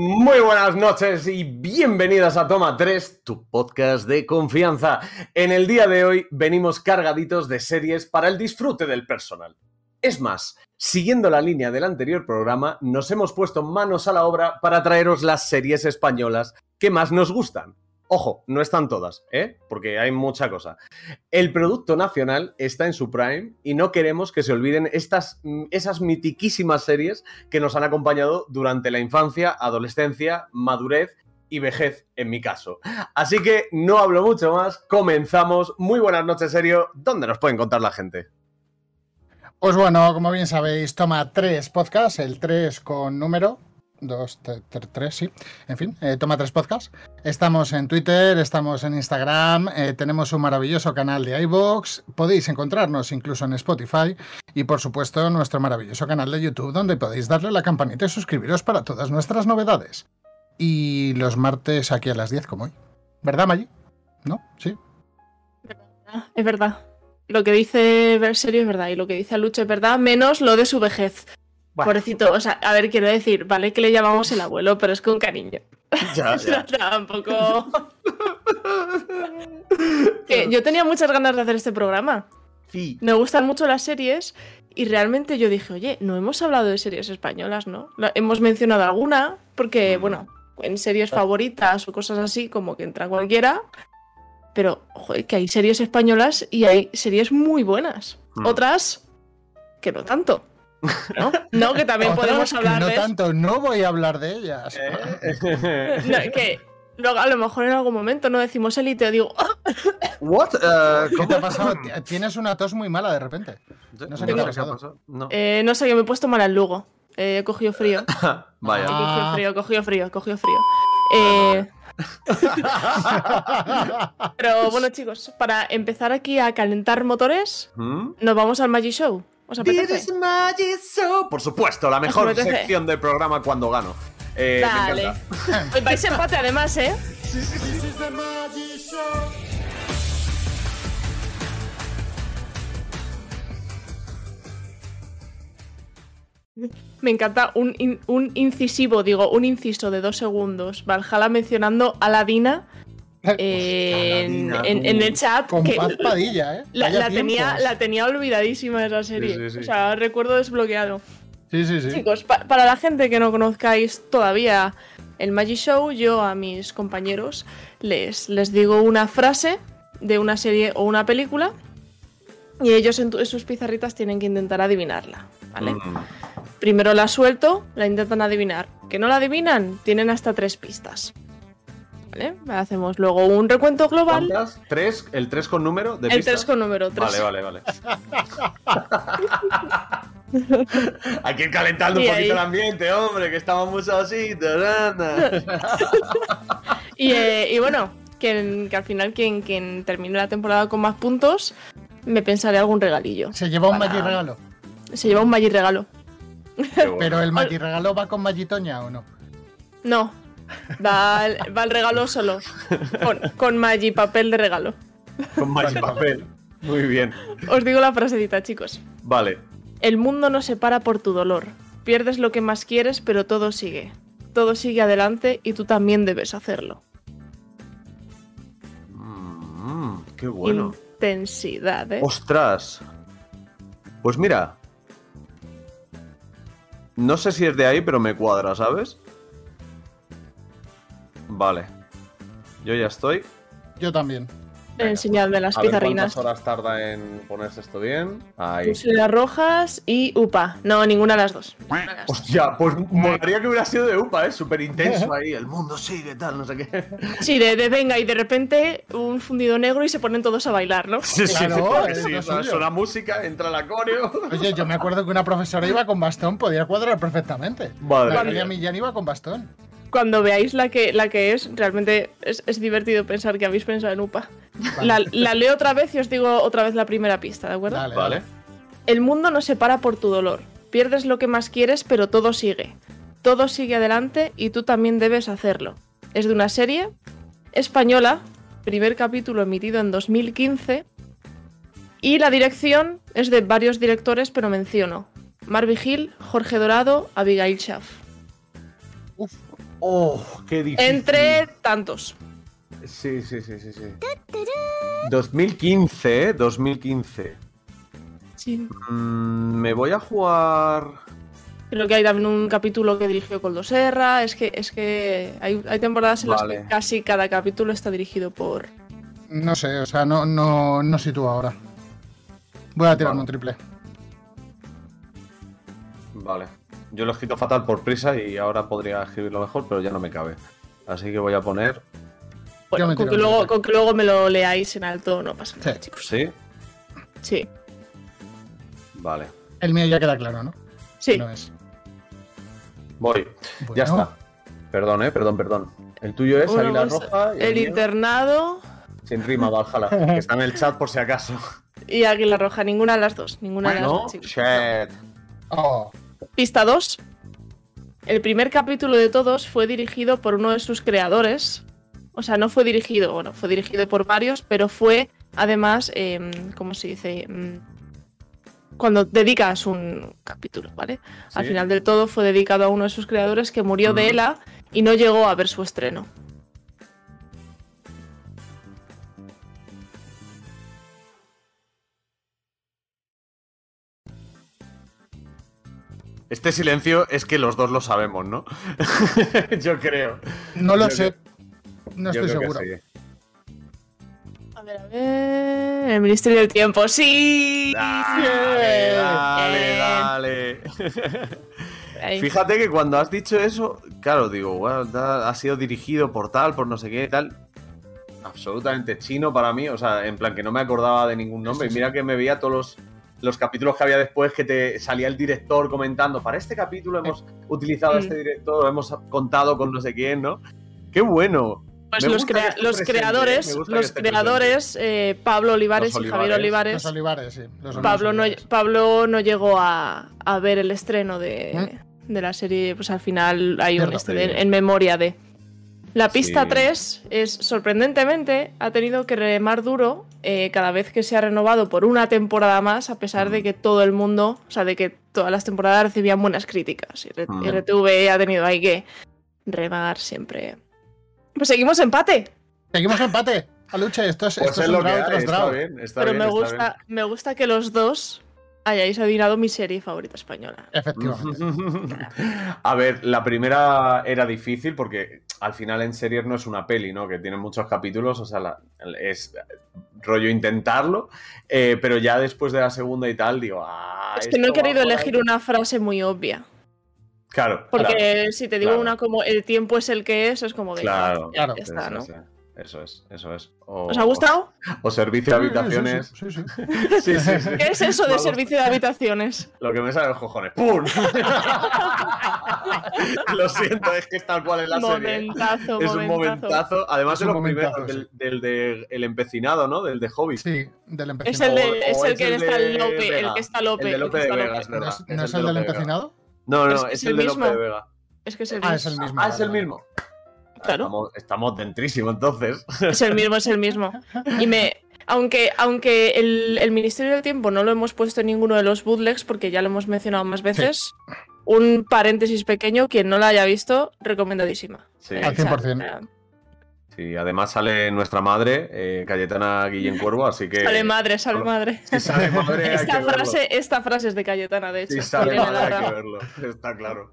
Muy buenas noches y bienvenidas a Toma 3, tu podcast de confianza. En el día de hoy venimos cargaditos de series para el disfrute del personal. Es más, siguiendo la línea del anterior programa, nos hemos puesto manos a la obra para traeros las series españolas que más nos gustan. Ojo, no están todas, ¿eh? Porque hay mucha cosa. El producto nacional está en su prime y no queremos que se olviden estas, mm, esas mitiquísimas series que nos han acompañado durante la infancia, adolescencia, madurez y vejez, en mi caso. Así que no hablo mucho más, comenzamos. Muy buenas noches, serio. ¿Dónde nos pueden contar la gente? Pues bueno, como bien sabéis, toma tres podcasts, el 3 con número, dos, tre- tre- tres, sí. En fin, eh, toma tres podcasts. Estamos en Twitter, estamos en Instagram, eh, tenemos un maravilloso canal de iVoox, podéis encontrarnos incluso en Spotify y por supuesto nuestro maravilloso canal de YouTube donde podéis darle la campanita y suscribiros para todas nuestras novedades. Y los martes aquí a las 10 como hoy. ¿Verdad, Maggi? ¿No? Sí. Es verdad. Lo que dice Berserio es verdad y lo que dice Lucho es verdad, menos lo de su vejez. Bueno. Pobrecito, o sea, a ver, quiero decir, vale que le llamamos el abuelo, pero es con cariño. Ya, No, Tampoco. Que yo tenía muchas ganas de hacer este programa. Sí. Me gustan mucho las series y realmente yo dije, oye, no hemos hablado de series españolas, ¿no? Hemos mencionado alguna, porque, Mm. bueno, en series favoritas o cosas así, como que entra cualquiera. Pero, joder, que hay series españolas y hay series muy buenas. Mm. Otras que no tanto. ¿No? No, que también Otras podemos hablar no de tanto, no voy a hablar de ellas. Eh. No, que luego a lo mejor en algún momento no decimos élite digo, "Ah, What? Eh, ¿Qué ¿cómo? te ha pasado? Tienes una tos muy mala de repente. No sé qué te ha pasado. No. eh, no sé, yo me he puesto mal al Lugo. Eh, he cogido frío. Vaya. He Ah. cogido frío, he cogido frío, he cogido frío. Eh, pero bueno, chicos, para empezar aquí a calentar motores, ¿Mm? nos vamos al Magic Show. ¿Os apetece? Por supuesto, la mejor sección del programa cuando gano. Eh, me Dale. encanta. Hoy vais empate además, ¿eh? Me encanta un, in- un incisivo, digo, un inciso de dos segundos. Valhalla mencionando a En, Aladina, en- en el chat. Con que paz Padilla, ¿eh? la, tenía, la tenía olvidadísima esa serie. Sí, sí, sí. O sea, recuerdo desbloqueado. Sí, sí, sí. Chicos, pa- para la gente que no conozcáis todavía el Magic Show, yo a mis compañeros les, les digo una frase de una serie o una película y ellos en sus pizarritas tienen que intentar adivinarla, ¿vale? Mm. Primero la suelto, la intentan adivinar. ¿Que no la adivinan? Tienen hasta tres pistas. ¿Vale? Hacemos luego un recuento global. ¿Cuántas? ¿Tres? ¿El 3 con número? ¿De El pistas? 3 con número 3. Vale, vale, vale. Hay que ir calentando un poquito ahí. el ambiente, hombre, que estamos muy sositos. Y, eh, y bueno, que, que al final quien, quien termine la temporada con más puntos, me pensaré algún regalillo. Se lleva un Maggi regalo. Se lleva un Magic regalo. Bueno. Pero el Maggi regalo va con Magitoña o no? No, va, el- va el regalo solo. Con, con Magic papel de regalo. Con más papel. Muy bien. Os digo la frasecita, chicos. Vale. El mundo no se para por tu dolor. Pierdes lo que más quieres, pero todo sigue. Todo sigue adelante y tú también debes hacerlo. Mm, qué bueno. Intensidad, ¿eh? Ostras. Pues mira. No sé si es de ahí, pero me cuadra, ¿sabes? Vale. Yo ya estoy. Yo también. Enseñadme las A ver pizarrinas. cuántas horas tarda en ponerse esto bien. Ahí. Pulseras rojas y UPA. No, ninguna de las dos. Las. Hostia, pues molaría que hubiera sido de UPA, ¿eh? Súper intenso ahí. El mundo sigue, tal, no sé qué. Sí, de, de venga y de repente un fundido negro y se ponen todos a bailar, ¿no? Sí, sí, Claro, porque es sí, lo suena, suena música, entra la coreo. Oye, yo me acuerdo que una profesora iba con bastón, podía cuadrar perfectamente. Madre La mía. María Millán iba con bastón. Cuando veáis la que, la que es, realmente es, es divertido pensar que habéis pensado en UPA. La, la leo otra vez y os digo otra vez la primera pista, ¿de acuerdo? Dale, Vale. El mundo no se para por tu dolor. Pierdes lo que más quieres, pero todo sigue. Todo sigue adelante y tú también debes hacerlo. Es de una serie española, primer capítulo emitido en 2015. Y la dirección es de varios directores, pero menciono. Mar Vigil, Jorge Dorado, Abigail Schaff. Oh, qué difícil. Entre tantos. Sí, sí, sí, sí, sí. 2015, ¿eh? 2015. Sí. Mm, me voy a jugar. Creo que hay también un capítulo que dirigió Coldo Serra. Es que, es que hay, hay temporadas en las que casi cada capítulo está dirigido por. No sé, o sea, no, no, no sitúo ahora. Voy a tirarme Vale. un triple. Vale. Yo lo he escrito fatal por prisa y ahora podría escribirlo mejor, pero ya no me cabe. Así que voy a poner. Bueno, con que, luego, con que luego me lo leáis en alto no pasa nada, Sí. chicos. ¿Sí? Sí, Vale. El mío ya queda claro, ¿no? sí. No es. Voy. Ya está. Perdón, eh, perdón, perdón. El tuyo es Águila Roja. y el internado Sin rima, Valhalla. que está en el chat por si acaso. y Águila Roja. Ninguna de las dos. Ninguna de las dos, chicos. shit. Oh, Pista 2. El primer capítulo de todos fue dirigido por uno de sus creadores. O sea, no fue dirigido, bueno, fue dirigido por varios, pero fue además, em, ¿cómo se dice? Em, cuando dedicas un capítulo, ¿vale? Al final del todo fue dedicado a uno de sus creadores que murió de Ujú. ELA y no llegó a ver su estreno. Este silencio es que los dos lo sabemos, ¿no? Yo creo. no lo Yo sé. No yo estoy seguro. A ver, a ver. El Ministerio del Tiempo, sí. Dale, dale, dale. Ahí. Fíjate que cuando has dicho eso, claro, digo, bueno, da- ha sido dirigido por tal, por no sé qué, tal. Absolutamente chino para mí, o sea, en plan que no me acordaba de ningún nombre. Sí, Y sí. mira que me veía todos los, los capítulos que había después que te salía el director comentando, para este capítulo hemos utilizado a este director, hemos contado con no sé quién, ¿no? ¡Qué bueno! Pues los, crea- los ¿eh? creadores, los creadores, eh, Pablo Olivares, Los y Javier Olivares. Olivares. Los olivares, sí. los Pablo no. Pablo no llegó a, a ver el estreno de, de la serie, pues al final hay un este de- en memoria de. La pista Sí. 3 es, sorprendentemente, ha tenido que remar duro eh, cada vez que se ha renovado por una temporada más, a pesar de Mm. que todo el mundo, o sea, de que todas las temporadas recibían buenas críticas. Y Mm. RTV ha tenido ahí que remar siempre. Pues seguimos empate. Seguimos empate. Aluche, esto es, Pues esto es es lo un que hay, está draw. bien, está Pero bien, me está gusta, me gusta que los dos hayáis adivinado mi serie favorita española. Efectivamente. A ver, la primera era difícil porque al final en series no es una peli, ¿no? Que tiene muchos capítulos, o sea, la- es rollo intentarlo, eh, pero ya después de la segunda y tal, digo, ah, es que no he querido elegir ahí. una frase muy obvia. Claro, Porque claro, si te digo claro. una como el tiempo es el que es, es como de. claro, ya, claro. ya está, ¿no? Es, eso es, eso es. O, ¿Os ha gustado? O servicio de habitaciones. Sí, sí, sí, sí. Sí, sí, sí. ¿Qué es eso de Vamos. servicio de habitaciones? Lo que me sale de los cojones. ¡Pum! Lo siento, es que es tal cual en la serie. Momentazo, Es un momentazo. Además Es de un los primeros, momentazo, del, del de El Empecinado, ¿no? Del de Hobbit. Sí, del empecinado. Es el, de- O- es o el es que el está de Lope, el Vega. que está Lope. El de Lope de Vega, es ¿No verdad. es, no es de el del de empecinado? No, no, Es- es, es el el de mismo. Lope de Vega. Es que es el Ah, mismo. es el mismo. Ah, es el mismo. Claro. Estamos, estamos dentrísimos entonces. Es el mismo, es el mismo. Y me. Aunque, aunque el, el Ministerio del Tiempo no lo hemos puesto en ninguno de los bootlegs, porque ya lo hemos mencionado más veces, un paréntesis pequeño, quien no la haya visto, recomendadísima. Sí, Al 100%. Sí, además sale nuestra madre, eh, Cayetana Guillén Cuervo, así que. Sale madre, sale madre. Si sale madre, hay Esta verlo. frase, esta frase es de Cayetana, de hecho. Si sale madre, hay que verlo. Está claro.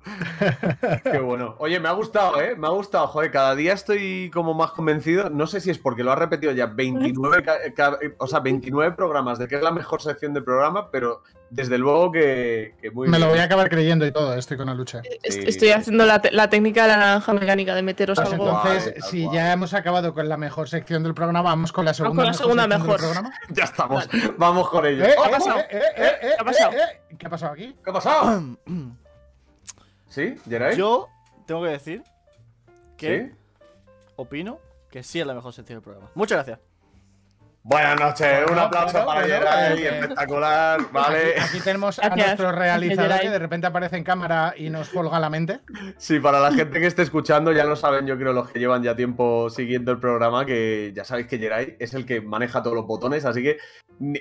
Qué bueno. Oye, me ha gustado, ¿eh? Me ha gustado, joder. Cada día estoy como más convencido. No sé si es porque lo has repetido ya 29, ca- ca- o sea, 29 programas de que es la mejor sección de programa, pero desde luego que, que muy Me lo voy a acabar creyendo y todo, estoy con Aluche. Est- Sí, Estoy sí. haciendo la, la técnica de la naranja mecánica de meteros Pues algo. Entonces, si ya hemos acabado con la mejor sección del programa, vamos con la segunda, la segunda mejor. del programa. Ya estamos. Vamos con ello. Eh, eh, ha pasado? eh, eh, eh, eh, ¿Qué ha pasado? eh, eh. ¿Qué ha pasado aquí? ¿Qué ha pasado? ¿Sí? ¿Geray? Yo tengo que decir que ¿Sí? opino que sí es la mejor sección del programa. Muchas gracias. Buenas noches, un aplauso para bueno, Geray, eh, espectacular, ¿vale? Aquí, aquí tenemos a nuestro realizador que de repente aparece en cámara y nos folga la mente. Sí, para la gente que esté escuchando, ya lo saben, yo creo los que llevan ya tiempo siguiendo el programa, que ya sabéis que Geray es el que maneja todos los botones, así que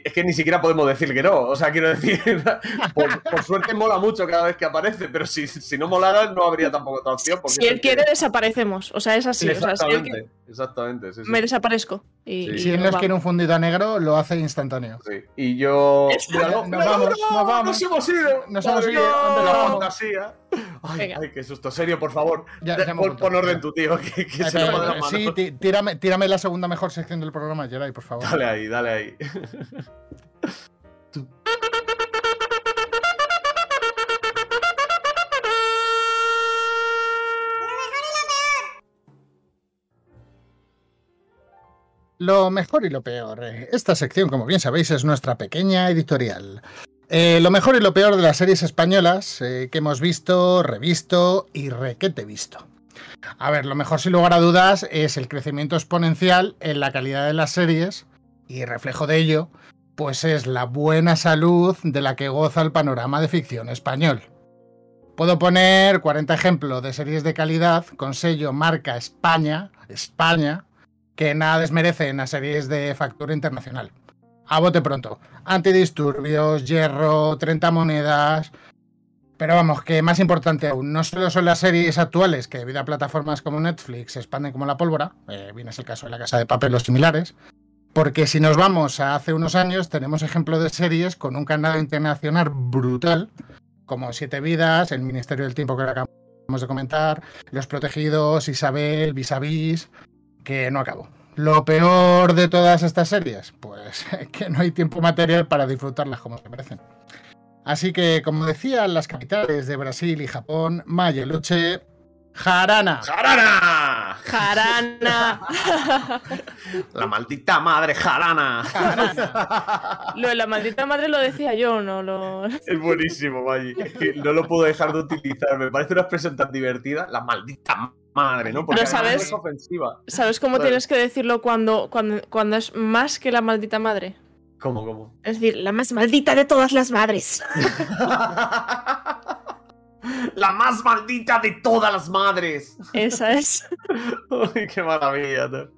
es que ni siquiera podemos decir que no. O sea, quiero decir, por, por suerte mola mucho cada vez que aparece, pero si, si no molara no habría tampoco otra opción. porque Si él que- quiere, desaparecemos. O sea, es así. O sea, si él exactamente, quiere, exactamente. sí, sí. me desaparezco. Y, Sí. y Si él nos quiere un fundido a negro, lo hace instantáneo. Sí. Y yo. Míralo, Nos míralo, vamos, míralo, nos vamos. Nos hemos ido. Nos hemos ido, ¿dónde la fantasía. Ay, ay, qué susto. Serio, por favor. Ya- De- ya hemos pon, pon orden tu tío, que, que Eh, se pero- de sí, tírame, tírame la segunda mejor sección del programa, Geray, por favor. Dale ahí, dale ahí. Lo mejor y lo peor. Eh, Esta sección, como bien sabéis, es nuestra pequeña editorial. Eh, lo mejor y lo peor de las series españolas eh, que hemos visto, revisto y requete visto. A ver, lo mejor sin lugar a dudas es el crecimiento exponencial en la calidad de las series y reflejo de ello, pues es la buena salud de la que goza el panorama de ficción español. Puedo poner 40 ejemplos de series de calidad con sello marca España, España, que nada desmerecen a series de factura internacional. A bote pronto. Antidisturbios, Hierro, 30 monedas. Pero vamos, que más importante aún, no solo son las series actuales que debido a plataformas como Netflix se expanden como la pólvora, eh, bien es el caso de La Casa de Papel o similares, porque si nos vamos a hace unos años tenemos ejemplos de series con un canal internacional brutal, como Siete Vidas, El Ministerio del Tiempo que acabamos de comentar, Los Protegidos, Isabel, Vis, que no acabo. Lo peor de todas estas series, pues que no hay tiempo material para disfrutarlas como se merecen. Así que, como decían las capitales de Brasil y Japón, Mayeluche, Jarana. ¡Jarana! Jarana. La maldita madre jarana. lo de la maldita madre lo decía yo, no lo. Es buenísimo, Maggi. Es que no lo puedo dejar de utilizar. Me parece una expresión tan divertida. La maldita madre, ¿no? Porque Pero sabes- es ofensiva. ¿Sabes cómo tienes que decirlo cuando, cuando, cuando es más que la maldita madre? ¿Cómo, cómo? Es decir, la más maldita de todas las madres. La más maldita de todas las madres. Esa es. Uy, qué maravilla. ¿no?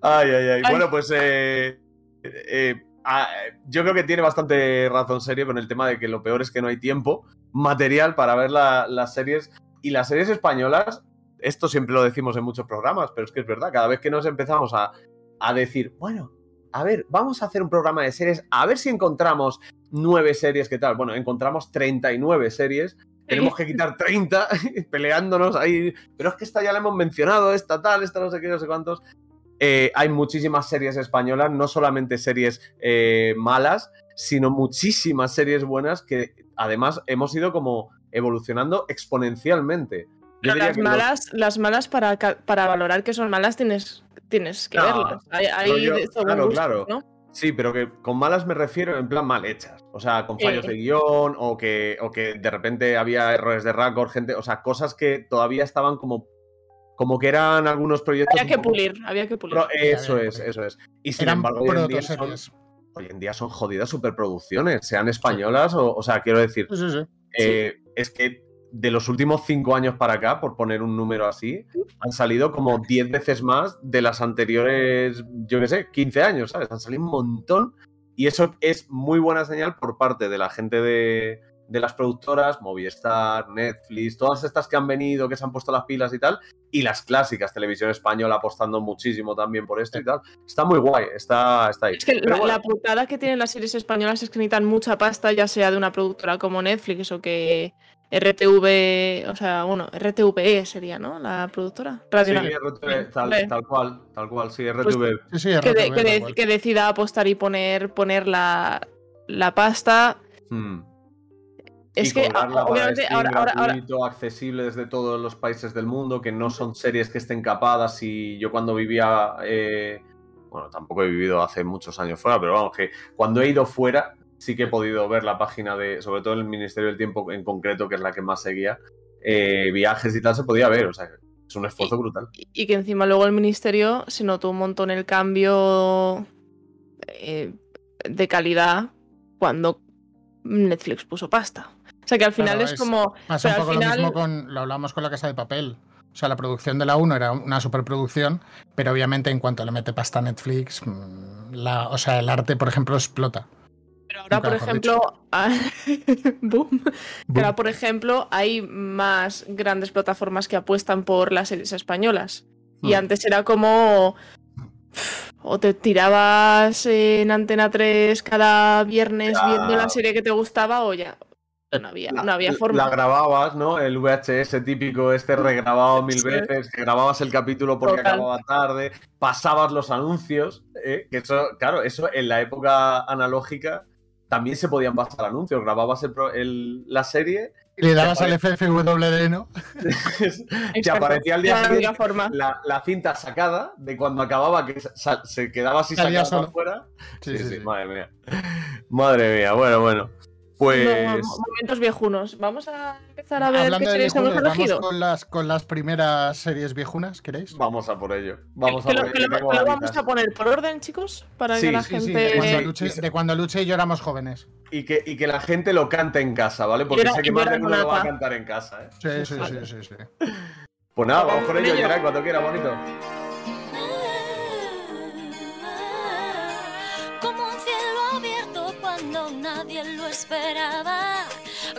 Ay, ay, ay. Ay. Bueno, pues eh, eh, ah, yo creo que tiene bastante razón serio con el tema de que lo peor es que no hay tiempo material para ver la- las series. Y las series españolas, esto siempre lo decimos en muchos programas, pero es que es verdad, cada vez que nos empezamos a, a decir, bueno, a ver, vamos a hacer un programa de series, a ver si encontramos nueve series, ¿qué tal? Bueno, encontramos 39 series. Tenemos que quitar 30 peleándonos ahí. Pero es que esta ya la hemos mencionado, esta tal, esta no sé qué, no sé cuántos. Eh, hay muchísimas series españolas, no solamente series eh, malas, sino muchísimas series buenas que además hemos ido como evolucionando exponencialmente. Pero las los- malas, las malas para, para valorar que son malas tienes, tienes que No, verlas. Hay, hay rollo- de- según claro, claro. ¿no? Sí, pero que con malas me refiero en plan mal hechas. O sea, con fallos de guion o que, o que de repente había errores de récord, gente. O sea, cosas que todavía estaban como. Como que eran algunos proyectos. Había que poco- pulir, había que pulir. Eso había es, pulir. eso es. Y sin Eran embargo, hoy en, día son, hoy en día son jodidas superproducciones, sean españolas o. O sea, quiero decir, Sí, sí, sí. eh, es que de los últimos cinco años para acá, por poner un número así, han salido como 10 veces más de las anteriores, yo qué sé, 15 años, ¿sabes? Han salido un montón y eso es muy buena señal por parte de la gente de, de las productoras, Movistar, Netflix, todas estas que han venido, que se han puesto las pilas y tal, y las clásicas, Televisión Española apostando muchísimo también por esto y tal. Está muy guay, está, está ahí. Es que la, bueno, la putada que tienen las series españolas es que necesitan mucha pasta, ya sea de una productora como Netflix o que RTV, o sea, bueno, RTVE sería, ¿no? La productora. Radio sí. RTV, tal, cual, tal cual, sí, Pues RTV. Sí, sí, que, de- RTVE, que de- decida apostar y poner, poner la, la pasta. Hmm. Es y que para obviamente ahora, ahora, ahora, gratuito, accesible desde todos los países del mundo, que no son series que estén capadas. Y yo cuando vivía, eh, bueno, tampoco he vivido hace muchos años fuera, pero vamos, que cuando he ido fuera sí que he podido ver la página de, sobre todo el Ministerio del Tiempo en concreto, que es la que más seguía, eh, viajes y tal, se podía ver. O sea, es un esfuerzo brutal. y que encima luego el ministerio se notó un montón el cambio eh, de calidad cuando Netflix puso pasta. O sea que al final Claro, es, es- como. Pasa un al lo mismo con. Lo hablamos con la casa de papel. O sea, la producción de la 1 era una superproducción, pero obviamente en cuanto le mete pasta a Netflix, mm, la, o sea, el arte, por ejemplo, explota. Pero ahora, Nunca por ejemplo, boom. Ahora, por ejemplo, hay más grandes plataformas que apuestan por las series españolas. Y Hmm. antes era como. O te tirabas en Antena 3 cada viernes Ya. viendo la serie que te gustaba, o ya. No había, no había La forma. grababas, ¿no? El VHS típico, este regrabado mil Sí. veces, que grababas el capítulo porque Total. acababa tarde, pasabas los anuncios, ¿eh? que eso, claro, eso en la época analógica también se podían pasar anuncios, grababas el pro- el- la serie, Y le dabas al FFWD, ¿no? te aparecía al día siguiente forma. la, la cinta sacada de cuando acababa, que se quedaba así Salía sacada afuera. Sí, sí, sí. madre mía. Madre mía, bueno, bueno. Pues... No, momentos viejunos. Vamos a empezar a ver Hablando qué series hemos viejunos, vamos elegido. con las, con las primeras series viejunas, ¿queréis? Vamos a por ello. Vamos a que por ello. que lo- vamos a poner por orden, chicos, para Sí, que la sí, Sí, sí, gente. de cuando, Luche, y se- de cuando Luche y yo éramos jóvenes. Y que, y que la gente lo cante en casa, ¿vale? Porque sé que más de uno lo va a cantar en casa, ¿eh? Sí, sí, sí, sí, sí. Pues nada, vamos por ello. Gerard, cuando quiera, bonito. Nadie lo esperaba.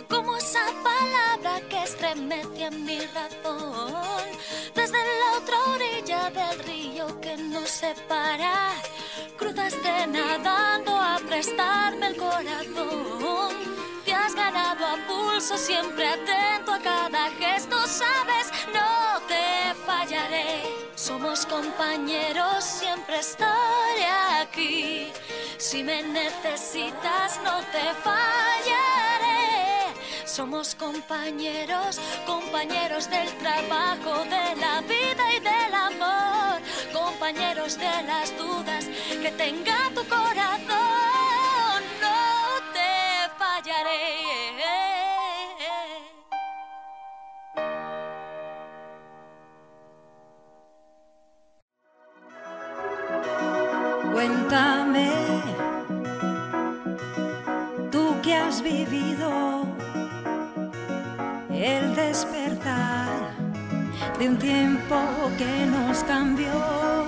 Como esa palabra que estremece en mi razón. Desde la otra orilla del río que nos separa. Cruzaste nadando a prestarme el corazón. Te has ganado a pulso, siempre atento a cada gesto, sabes, no te fallaré. Somos compañeros, siempre estaré aquí. Si me necesitas, no te fallaré. Somos compañeros, compañeros del trabajo, de la vida y del amor. Compañeros de las dudas que tenga tu corazón. No te fallaré. Cuéntame, has vivido el despertar de un tiempo que nos cambió.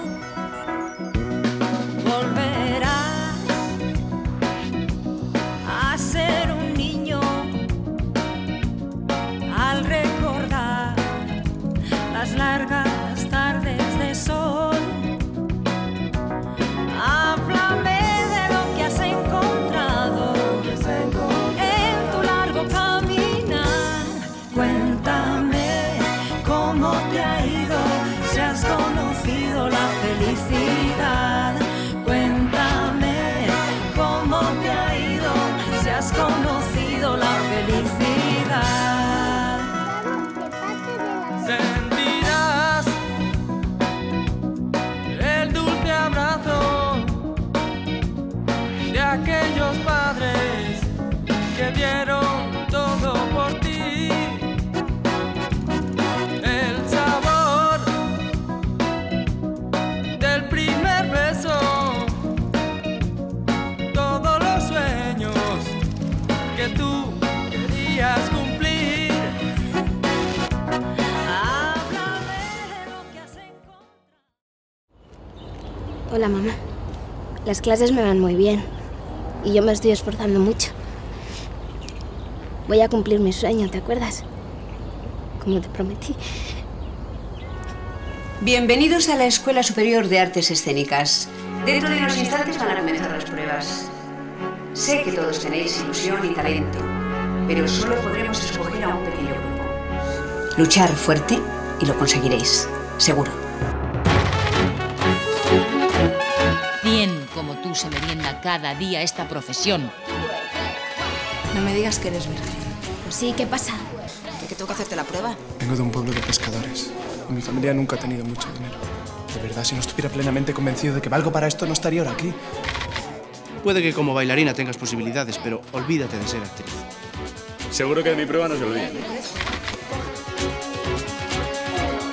Hola mamá. Las clases me van muy bien y yo me estoy esforzando mucho. Voy a cumplir mi sueño, ¿te acuerdas? Como te prometí. Bienvenidos a la Escuela Superior de Artes Escénicas. Dentro de unos instantes van a comenzar las pruebas. Sé que todos tenéis ilusión y talento, pero solo podremos escoger a un pequeño grupo. Luchar fuerte y lo conseguiréis, seguro. Se merienda cada día esta profesión. No me digas que eres virgen. Pues sí, ¿qué pasa? ¿Que, que tengo que hacerte la prueba? Vengo de un pueblo de pescadores. y Mi familia nunca ha tenido mucho dinero. De verdad, si no estuviera plenamente convencido de que valgo para esto, no estaría ahora aquí. Puede que como bailarina tengas posibilidades, pero olvídate de ser actriz. Seguro que de mi prueba no se olviden.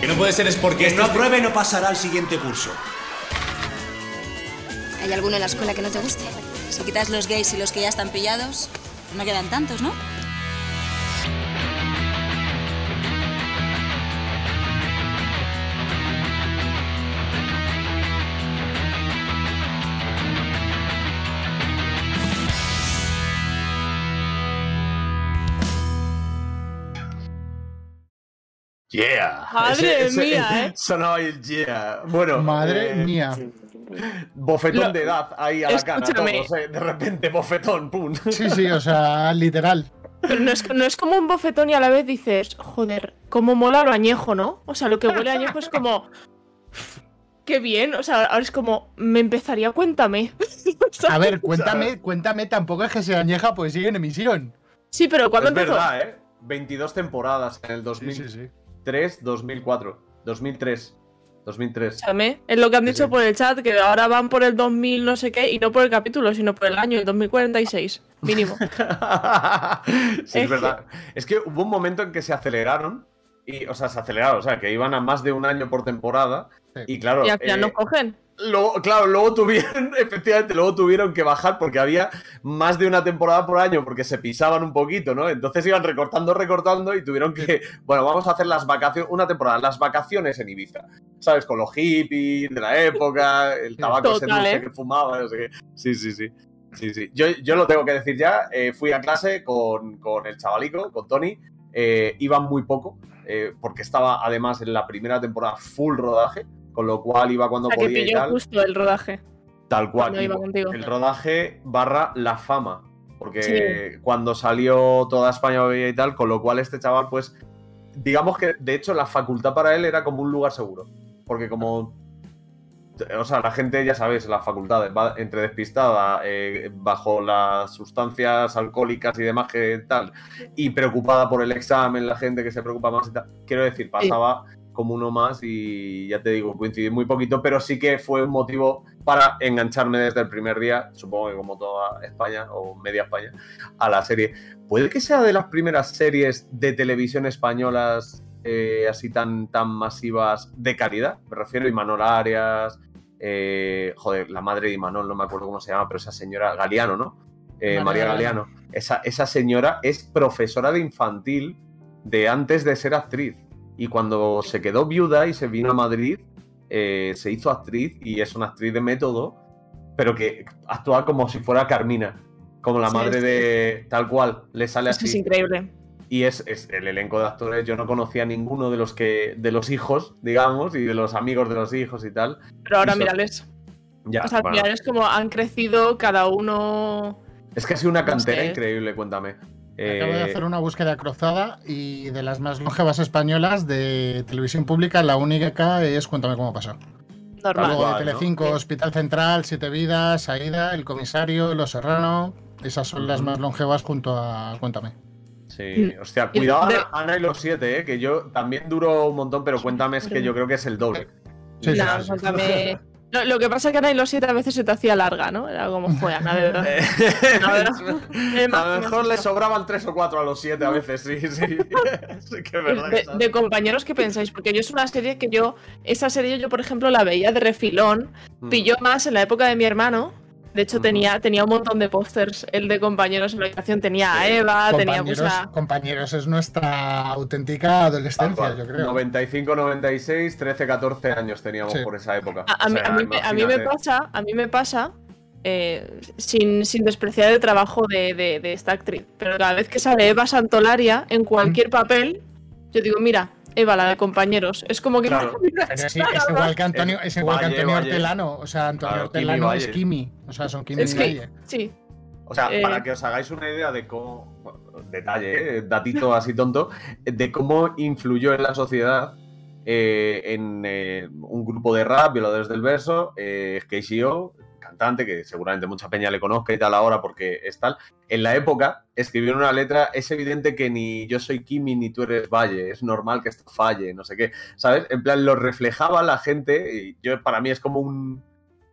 Que no puede ser es porque Que no apruebe no pasará al siguiente curso. ¿Hay alguno en la escuela que no te guste? Si quitas los gays y los que ya están pillados, no quedan tantos, ¿no? Yeah. Madre mía, ¿eh? Sonaba el yeah. Bueno. Madre eh, mía. Bofetón Lo- de edad ahí a la cara. Todos, eh, De repente, bofetón, pum. Sí, sí, o sea, literal. Pero no es, no es como un bofetón y a la vez dices, joder, cómo mola lo añejo, ¿no? O sea, lo que huele a añejo es como. Qué bien, o sea, ahora es como, me empezaría, cuéntame. A ver, cuéntame, cuéntame, tampoco es que sea añeja, pues sigue en emisión. Sí, pero ¿cuándo es empezó? verdad, ¿eh? 22 temporadas en el 2003, 2004, 2003, 2003. Escúchame, es lo que han dicho por el chat, que ahora van por el 2000 no sé qué, y no por el capítulo, sino por el año, el 2046, mínimo. sí, es Es verdad. Es que hubo un momento en que se aceleraron. Y, o sea, se aceleraron, o sea, que iban a más de un año por temporada. Y claro. y al final eh, no cogen. Luego, claro, luego tuvieron, efectivamente, luego tuvieron que bajar porque había más de una temporada por año porque se pisaban un poquito, ¿no? Entonces iban recortando, recortando y tuvieron que, bueno, vamos a hacer las vacaciones, una temporada, las vacaciones en Ibiza, ¿sabes? Con los hippies de la época, el tabaco ese dulce ¿eh? que fumaba, no sé qué. Sí, sí, sí. Sí, sí. Yo, yo lo tengo que decir ya, eh, fui a clase con, con el chavalico, con Tony, eh, iba muy poco, eh, porque estaba además en la primera temporada full rodaje, con lo cual iba cuando O sea, que podía y pilló tal. justo el rodaje. Tal cual. Iba. El rodaje barra la fama. Porque cuando salió toda España bebía y tal, con lo cual este chaval, pues, digamos que de hecho la facultad para él era como un lugar seguro. Porque como. O sea, la gente, ya sabéis, las facultades va entre despistada, eh, bajo las sustancias alcohólicas y demás que tal, y preocupada por el examen, la gente que se preocupa más y tal. Quiero decir, pasaba como uno más y ya te digo, coincidí muy poquito, pero sí que fue un motivo para engancharme desde el primer día, supongo que como toda España o media España, a la serie. Puede que sea de las primeras series de televisión españolas eh, así tan, tan masivas de calidad. Me refiero a Imanol Arias, eh, joder, la madre de Imanol, no me acuerdo cómo se llama, pero esa señora, Galeano, ¿no? Eh, María. Galeano. Esa, esa señora es profesora de infantil de antes de ser actriz. Y cuando se quedó viuda y se vino a Madrid, eh, se hizo actriz y es una actriz de método, pero que actúa como si fuera Carmina, como la Sí, madre sí. de tal cual, le sale Es que así. es increíble. Y es, es el elenco de actores, yo no conocía a ninguno de los que, de los hijos, digamos, y de los amigos de los hijos y tal. Pero ahora mírales. Ya, o sea, bueno. como han crecido cada uno. Es que ha sido una no cantera sé. increíble, cuéntame. Acabo de Eh, hacer una búsqueda cruzada y de las más longevas españolas de televisión pública, la única es Cuéntame cómo pasó. Normal. Luego de cual, ¿no? Telecinco, Hospital Central, Siete Vidas, Aida, El Comisario, Los Serrano. Esas son las más longevas junto a Cuéntame. Sí, Mm. hostia, cuidado de- Ana, Ana y los siete, eh, que yo también duro un montón, pero cuéntame, es que yo creo que es el doble. Sí, sí, sí, sí. Lo, lo que pasa es que Ana y los siete a veces se te hacía larga, ¿no? Era como fue Ana, de verdad. A eh, a lo mejor le sobraban tres o cuatro a los siete a veces, sí, sí. sí que es verdad. que de, de compañeros, ¿qué pensáis? Porque yo es una serie que yo, esa serie yo, por ejemplo, la veía de refilón, Mm. pilló más en la época de mi hermano. De hecho, tenía, tenía un montón de pósters, el de compañeros en la habitación. Tenía a Eva, tenía pues compañeros, a... compañeros es nuestra auténtica adolescencia, yo creo. 95, 96, 13, 14 años teníamos Sí. por esa época. A, mí, sea, a mí me- a mí me imagínate. pasa, a mí me pasa, eh, sin, sin despreciar el trabajo de, de- de esta actriz, pero cada vez que sale Eva Santolaria en cualquier papel, yo digo, mira, Eva, la de compañeros, es como que... Claro. Es igual que Antonio, es igual que Valle, Antonio Valle. Hortelano. O sea, Antonio Claro, Kimi es. Kimi. O sea, son Kimi Es y que, Valle. sí, O sea, Eh. para que os hagáis una idea de cómo. bueno, Detalle, eh, datito así tonto, de cómo influyó en la sociedad eh, en eh, un grupo de rap, Violadores del Verso, eh, KCO, cantante, que seguramente mucha peña le conozca y tal ahora porque es tal. En la época escribieron una letra, es evidente que ni yo soy Kimi ni tú eres Valle, es normal que esto falle, no sé qué, ¿sabes? En plan, lo reflejaba la gente y yo para mí es como un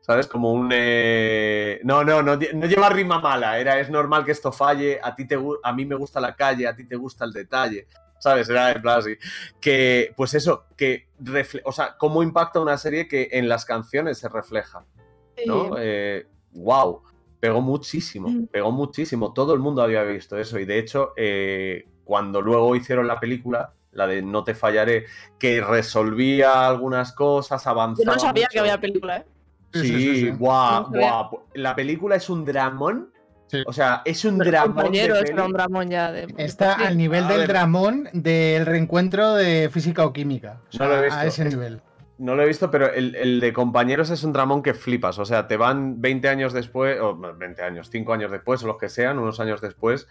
¿Sabes? Como un... eh, No, no, no, no lleva rima mala. Era, es normal que esto falle, a, ti te, a mí me gusta la calle, a ti te gusta el detalle. ¿Sabes? Era en plan así. Que, pues eso, que... refle- O sea, cómo impacta una serie que en las canciones se refleja. ¿No? Sí. Eh, wow, pegó muchísimo, Mm. pegó muchísimo. Todo el mundo había visto eso y de hecho, eh, cuando luego hicieron la película, la de No te fallaré, que resolvía algunas cosas, Yo avanzaba. no sabía mucho. que había película, ¿eh? Sí, Sí, sí, sí, sí. guau, No sabía. guau. La película es un dramón. Sí. O sea, es un Pero dramón. era un dramón ya de. Está al nivel del dramón del reencuentro de física o química. O sea, No lo he visto. A ese nivel. No lo he visto, pero el, de compañeros es un dramón que flipas. O sea, te van 20 años después, o no, 20 años, 5 años después, o los que sean, unos años después,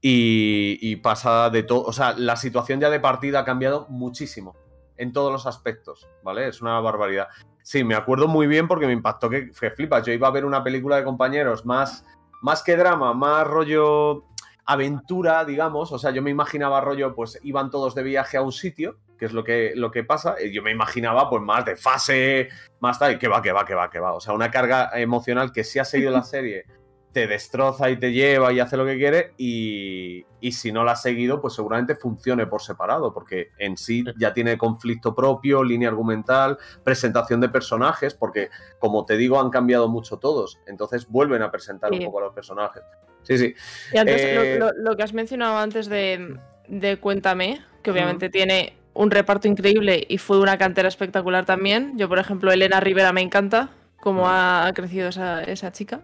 y, y pasa de todo. O sea, la situación ya de partida ha cambiado muchísimo en todos los aspectos, ¿vale? Es una barbaridad. Sí, me acuerdo muy bien porque me impactó que, que flipas. Yo iba a ver una película de compañeros más, más que drama, más rollo aventura, digamos. O sea, yo me imaginaba rollo, pues iban todos de viaje a un sitio, que es lo que, lo que pasa. y Yo me imaginaba, pues, más de fase, más tal, y que va, que va, que va, que va. O sea, una carga emocional que si has seguido la serie te destroza y te lleva y hace lo que quiere. Y, y si no la has seguido, pues seguramente funcione por separado, porque en sí ya tiene conflicto propio, línea argumental, presentación de personajes, porque como te digo, han cambiado mucho todos. Entonces vuelven a presentar un poco a los personajes. Sí, sí. Y antes, Eh, lo, lo- lo que has mencionado antes de, de Cuéntame, que obviamente tiene un reparto increíble y fue una cantera espectacular también. Yo, por ejemplo, Elena Rivera me encanta cómo ha, ha crecido esa, esa chica.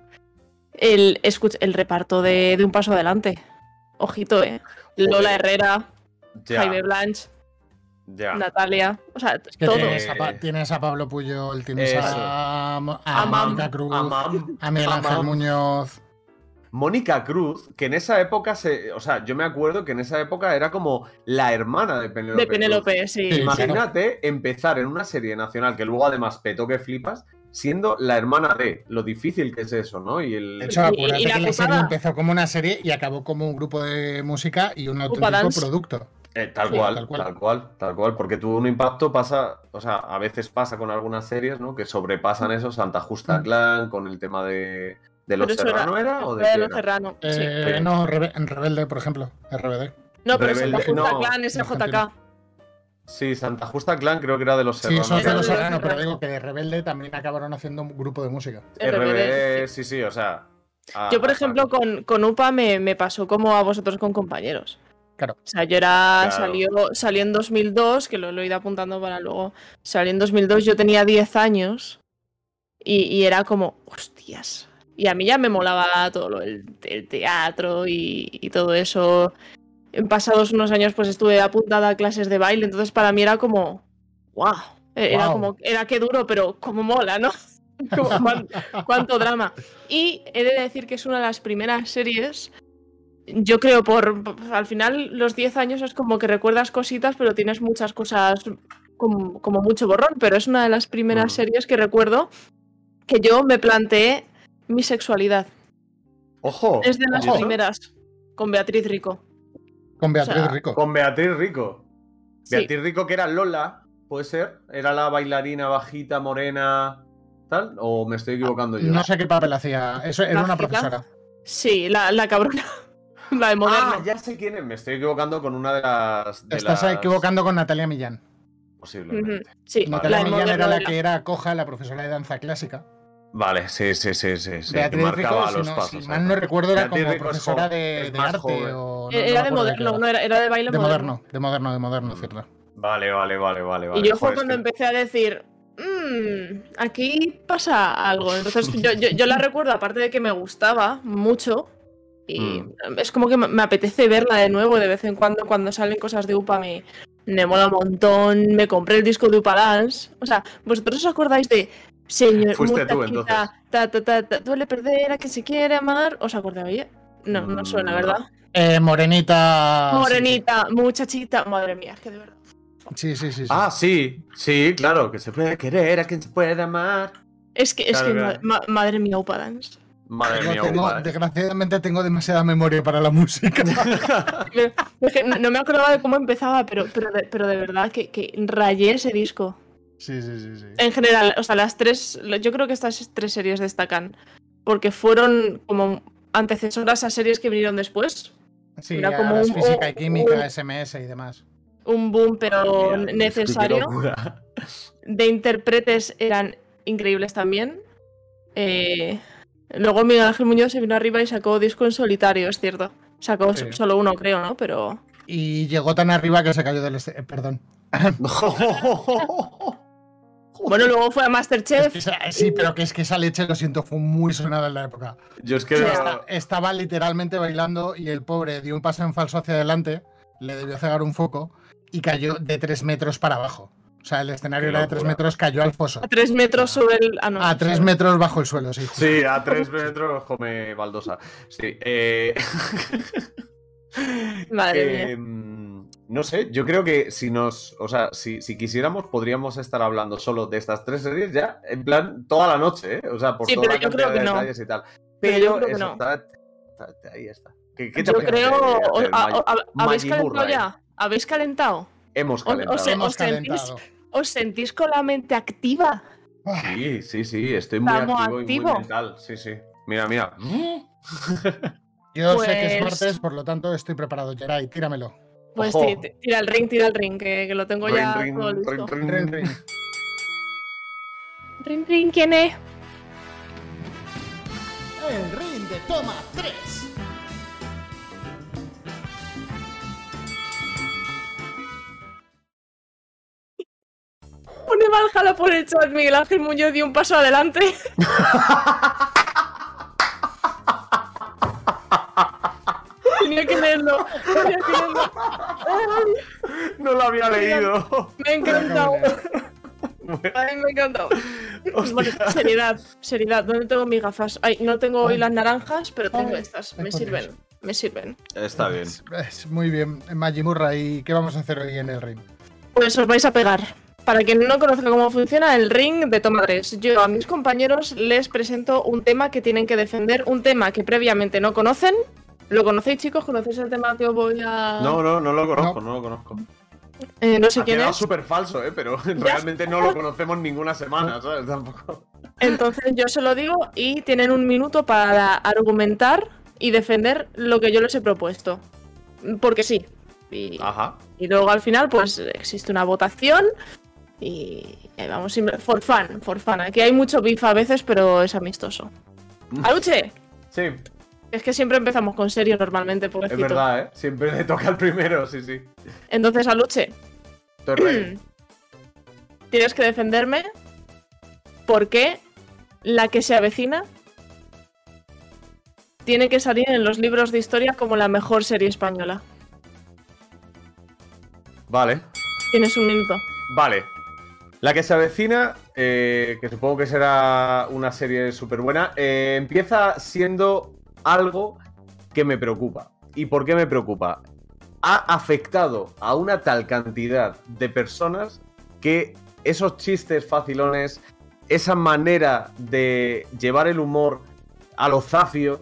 El, escuch- el reparto de, de Un Paso Adelante. Ojito, ¿eh? Lola. Herrera, Ya, Jaime Blanche, ya. Natalia. O sea, Que todo. tienes, a Pa- tienes a Pablo Puyol, tienes Eso. a, a, Cruz, a Miguel Ángel. Muñoz. Mónica Cruz, que en esa época se. O sea, yo me acuerdo que en esa época era como la hermana de Penélope. de Cruz. Penélope, sí. Sí, Imagínate empezar en una serie nacional que luego además petó que flipas, siendo la hermana de. Lo difícil que es eso, ¿no? Y el. De hecho, Y- y acuérdate la que la serie empezó como una serie y acabó como un grupo de música y un auténtico producto. Eh, tal, Sí, cual, tal tal cual. cual, tal cual, porque tuvo un impacto, pasa, o sea, a veces pasa con algunas series, ¿no? Que sobrepasan eso, Santa Justa Mm. Clan, con el tema de, de los era- Serrano, ¿era? ¿O de qué Los? Serrano, sí. Eh, no, Rebe- en Rebelde, por ejemplo. RBD. No, pero Rebelde- Santa Justa no, Clan es JK. Sí, Santa Justa Clan creo que era de los Sí, Serrano. son de los de Serrano, pero digo que de Rebelde también acabaron haciendo un grupo de música. RBD, sí, sí, o sea. Yo, por ejemplo, con, con UPA me, me pasó como a vosotros con compañeros. Claro. O sea, yo era. Claro. Salió, salió en 2002, que lo, lo he ido apuntando para luego. Salió en 2002, yo tenía 10 años. Y, y era como, hostias. Y a mí ya me molaba todo lo el teatro y, y todo eso. En pasados unos años, pues estuve apuntada a clases de baile. Entonces, para mí era como, wow. Era Guau. como, era que duro, pero como mola, ¿no? Como, cuánto drama. Y he de decir que es una de las primeras series. Yo creo por. Al final, los 10 años es como que recuerdas cositas, pero tienes muchas cosas como, como mucho borrón. Pero es una de las primeras series que recuerdo que yo me planteé mi sexualidad. Ojo. Es de las primeras. Con Beatriz Rico. Con Beatriz O sea, Rico. Con Beatriz Rico. Sí. Beatriz Rico, que era Lola, ¿puede ser? ¿Era la bailarina bajita, morena, tal? ¿O me estoy equivocando yo? No sé qué papel hacía. Eso era una Bajita. profesora. Sí, la, la cabrona. La de moderna. Ah, ya sé quién es. Me estoy equivocando con una de las. De Estás las- equivocando con Natalia Millán. Posiblemente. Sí, Natalia Millán era la- que era coja, la profesora de danza clásica. Vale, sí, sí, sí, sí. sí Beatriz marcaba Rico, si, los no, pasos. si mal no recuerdo, era Beatriz como Rico profesora de, de arte joven. o... no- Era no de moderno, era. no era, era de baile De moderno. moderno, de moderno, de moderno, cierto. Vale, vale, vale, vale. vale. Y yo fue Joder, es cuando que- empecé a decir, "Mm, aquí pasa algo. Entonces yo, yo, yo la recuerdo, aparte de que me gustaba mucho, y Mm. es como que me me apetece verla de nuevo de vez en cuando, cuando salen cosas de UPA me, me mola un montón, me compré el disco de UPA Dance. O sea, ¿vosotros os acordáis de Señor, Fuiste tú, muchachita, ta, ta, ta, ta, duele perder a quien se quiere amar? ¿Os acordáis? No, no suena, Mm, ¿verdad? Eh, morenita... sí, Morenita, muchachita, madre mía, es que de verdad. Sí, sí, sí. sí. Ah, sí, sí, claro, que se puede querer a quien se puede amar. Es que, es que claro. ma- madre mía, UPA Dance. Madre mía, tengo- upa, desgraciadamente tengo demasiada memoria para la música. Que no no me acordaba de cómo empezaba, pero, pero, de, pero de verdad que, que rayé ese disco. Sí, sí, sí, sí. En general, o sea, las tres, yo creo que estas tres series destacan porque fueron como antecesoras a series que vinieron después. Sí, era a como las un- física y un- química, SMS y demás. Un boom, pero Mira, necesario. De intérpretes eran increíbles también. Eh, luego Miguel Ángel Muñoz se vino arriba y sacó disco en solitario, es cierto. Sacó Sí. solo uno, creo, ¿no? Pero. Y llegó tan arriba que se cayó del... este- eh, Perdón. Bueno, luego fue a Es Masterchef. que esa- sí, pero que es que esa leche, lo siento, fue muy sonada en la época. Yo es que. Esta- estaba literalmente bailando y el pobre dio un paso en falso hacia adelante, le debió cegar un foco y cayó de tres metros para abajo. O sea, el escenario era de tres metros, cayó al foso. A tres metros sobre el. Ah, no. A tres metros bajo el suelo, sí. Sí, a tres metros come baldosa. Sí. Eh... Madre eh, No sé, yo creo que si nos. O sea, si, si quisiéramos, podríamos estar hablando solo de estas tres series ya, en plan, toda la noche, ¿eh? O sea, por Sí, toda pero la yo creo de que no. detalles y tal. Pero yo creo que no. está- está- está- ahí está. ¿Qué, qué te Yo creo. hacer, o- a- Maggi- a- ¿Habéis calentado ya? ¿Habéis calentado? Hemos calentado. o sea, Hemos ¿os sentís, calentado. ¿Os sentís con la mente activa? Sí, sí, sí, estoy muy Estamos activo, y activo. muy mental. Sí, sí. Mira, mira. Yo sé que es Pues- martes, por lo tanto estoy preparado. Geray, tíramelo. Pues Ojo. ti- tira el ring, tira el ring, que, que lo tengo ya Ring, ring, todo ring, listo. ring. Rin, rin. Ring, ring, ¿quién es? El ring de toma 3. Pone Valhalla por el chat, Miguel Ángel Muñoz dio un paso adelante. Tenía que leerlo. Tenía que leerlo. No lo había leído. me ha encantado. Ay, me ha encantado. Bueno, seriedad, seriedad. ¿Dónde tengo mis gafas? Ay, no tengo hoy las naranjas, pero tengo Ay, estas. Me sirven. Me sirven. Está bien. Es muy bien. Maggi Murray, ¿qué vamos a hacer hoy en el ring? Pues os vais a pegar. Para quien no conozca cómo funciona el ring de toma 3, yo a mis compañeros les presento un tema que tienen que defender, un tema que previamente no conocen. ¿Lo conocéis, chicos? ¿Conocéis el tema que os voy a.? No, no, no lo conozco, no, lo conozco. Eh, no sé Ha quién es. súper falso, ¿eh? Pero realmente no lo conocemos ninguna semana, ¿sabes? Tampoco. Entonces yo se lo digo y tienen un minuto para argumentar y defender lo que yo les he propuesto. Porque sí. Y, Ajá. y luego al final, pues existe una votación y ahí vamos, for fun, for fun. Aquí hay mucho beef a veces, pero es amistoso. ¡Aluche! Sí, Es que siempre empezamos con serio normalmente, es pobrecito. verdad, ¿eh? Siempre le toca el primero, sí, sí. Entonces, Aluche, ready. tienes que defenderme porque la que se avecina tiene que salir en los libros de historia como la mejor serie española. Vale. Tienes un minuto. Vale. La que se avecina, eh, que supongo que será una serie súper buena, eh, empieza siendo algo que me preocupa. ¿Y por qué me preocupa? Ha afectado a una tal cantidad de personas que esos chistes facilones, esa manera de llevar el humor a lo zafio,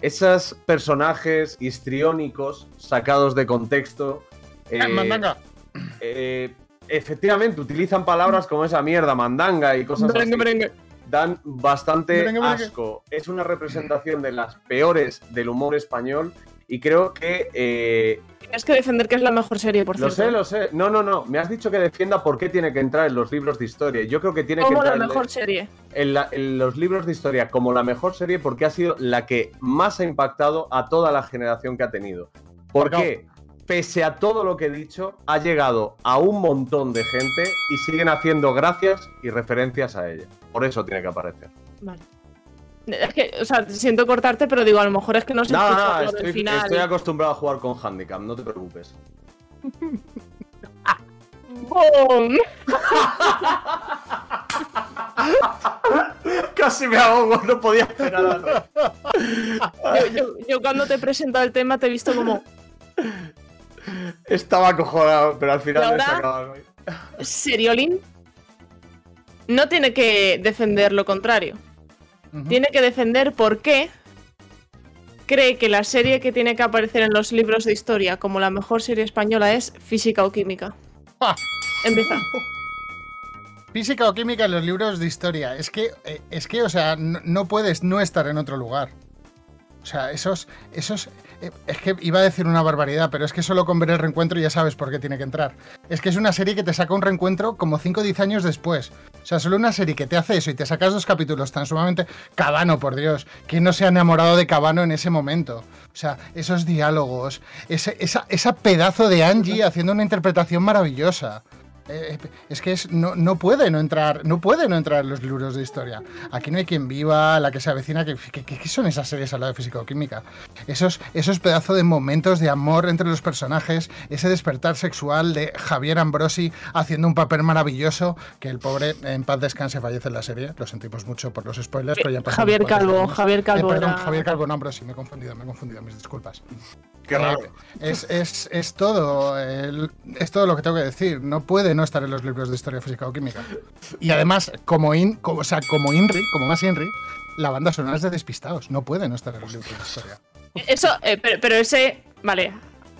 esos personajes histriónicos sacados de contexto. eh, Mandanga. eh, efectivamente, utilizan palabras como esa mierda, mandanga y cosas Merengue, así. merengue. Dan bastante asco. Es una representación de las peores del humor español y creo que... eh, Tienes que defender que es la mejor serie, por lo cierto. sé, lo sé. No, no, no. Me has dicho que defienda por qué tiene que entrar en los libros de historia. Yo creo que tiene que Como la entrar en- mejor serie. en, la- en los libros de historia como la mejor serie porque ha sido la que más ha impactado a toda la generación que ha tenido. Porque, pese a todo lo que he dicho, ha llegado a un montón de gente y siguen haciendo gracias y referencias a ella. Por eso tiene que aparecer. Vale. Es que, o sea, siento cortarte, pero digo, a lo mejor es que no se nada, lo del estoy, final. estoy acostumbrado a jugar con handicap, no te preocupes. ¡Bum! Casi me ahogo, no podía hacer nada. Yo, yo- yo cuando te he presentado el tema te he visto como Estaba acojonado, pero al ¿Y final ahora? Seriolín. No tiene que defender lo contrario. Tiene que defender por qué cree que la serie que tiene que aparecer en los libros de historia como la mejor serie española es Física o Química. Ah. Empieza. Física o química en los libros de historia. Es que, eh, es que, o sea, no, no puedes no estar en otro lugar. O sea, esos, esos, es que iba a decir una barbaridad, pero es que solo con ver el reencuentro ya sabes por qué tiene que entrar. Es que es una serie que te saca un reencuentro como 5 o 10 años después. O sea, solo una serie que te hace eso y te sacas dos capítulos tan sumamente... Cabano, por Dios. ¿Quién no se ha enamorado de Cabano en ese momento? O sea, esos diálogos, ese, esa, esa pedazo de Angie haciendo una interpretación maravillosa. Eh, es que es, no, no puede no entrar, no puede no entrar en los libros de historia. Aquí no hay quien viva, la que se avecina, que, que- que- ¿qué son esas series al lado de físico-química? Esos, esos pedazos de momentos de amor entre los personajes, ese despertar sexual de Javier Ambrosi haciendo un papel maravilloso, que el pobre en paz descanse fallece en la serie. Lo sentimos mucho por los spoilers, pero ya Javier Calvo. Javier Calvo Eh, perdón, era- Javier Calvo, no Ambrosi, me he confundido, me he confundido, mis disculpas. Qué Eh, raro. Es, es, es todo, el- es todo lo que tengo que decir. No puede no estar en los libros de historia física o química. Y además, como, in, como, o sea, como Inri, como más Inri, la banda sonora es de despistados. No puede no estar en los libros de historia. Eso, eh, pero, pero ese, vale,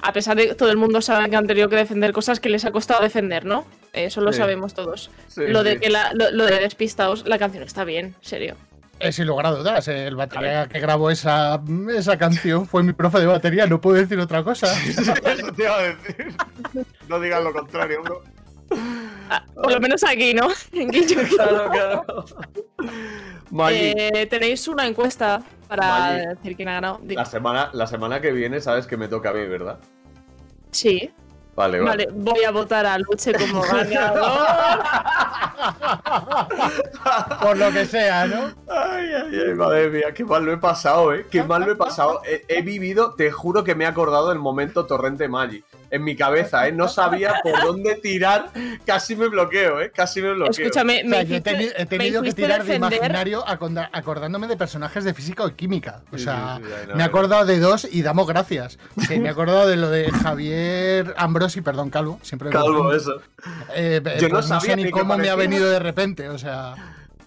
a pesar de que todo el mundo sabe que han tenido que defender cosas que les ha costado defender, ¿no? Eso lo Sí. sabemos todos. Sí, lo de sí. que la- lo, lo de despistados, la canción está bien, serio. Eh, sin lugar a dudas, eh, el batería que grabó esa, esa canción fue mi profe de batería, no puedo decir otra cosa. Eso te iba a decir. No digas lo contrario, bro. Por lo menos aquí, ¿no? En Guillo. Claro, claro. Eh, tenéis una encuesta para decir quién ha ganado. La semana, la semana que viene sabes que me toca a mí, ¿verdad? Sí. Vale, vale. Vale, voy a votar a Luche como ganador. Por lo que sea, ¿no? Ay, ay, ay, madre mía, qué mal lo he pasado, ¿eh? Qué mal lo he pasado. He, he vivido, te juro que me he acordado del momento Torrente Maggi. En mi cabeza, ¿eh? No sabía por dónde tirar. Casi me bloqueo, ¿eh? Casi me bloqueo. Escúchame, O sea, me yo he, me tenido que tirar de defender- imaginario acordándome de personajes de física o química. O sea, sí, sí, ay, no, me he acordado de dos y damos gracias. Sí, me he acordado de lo de Javier Ambrosi, perdón, Calvo. Siempre lo Calvo, eso. Eh, Yo no pues no sabía sé ni cómo me ha venido de repente, o sea.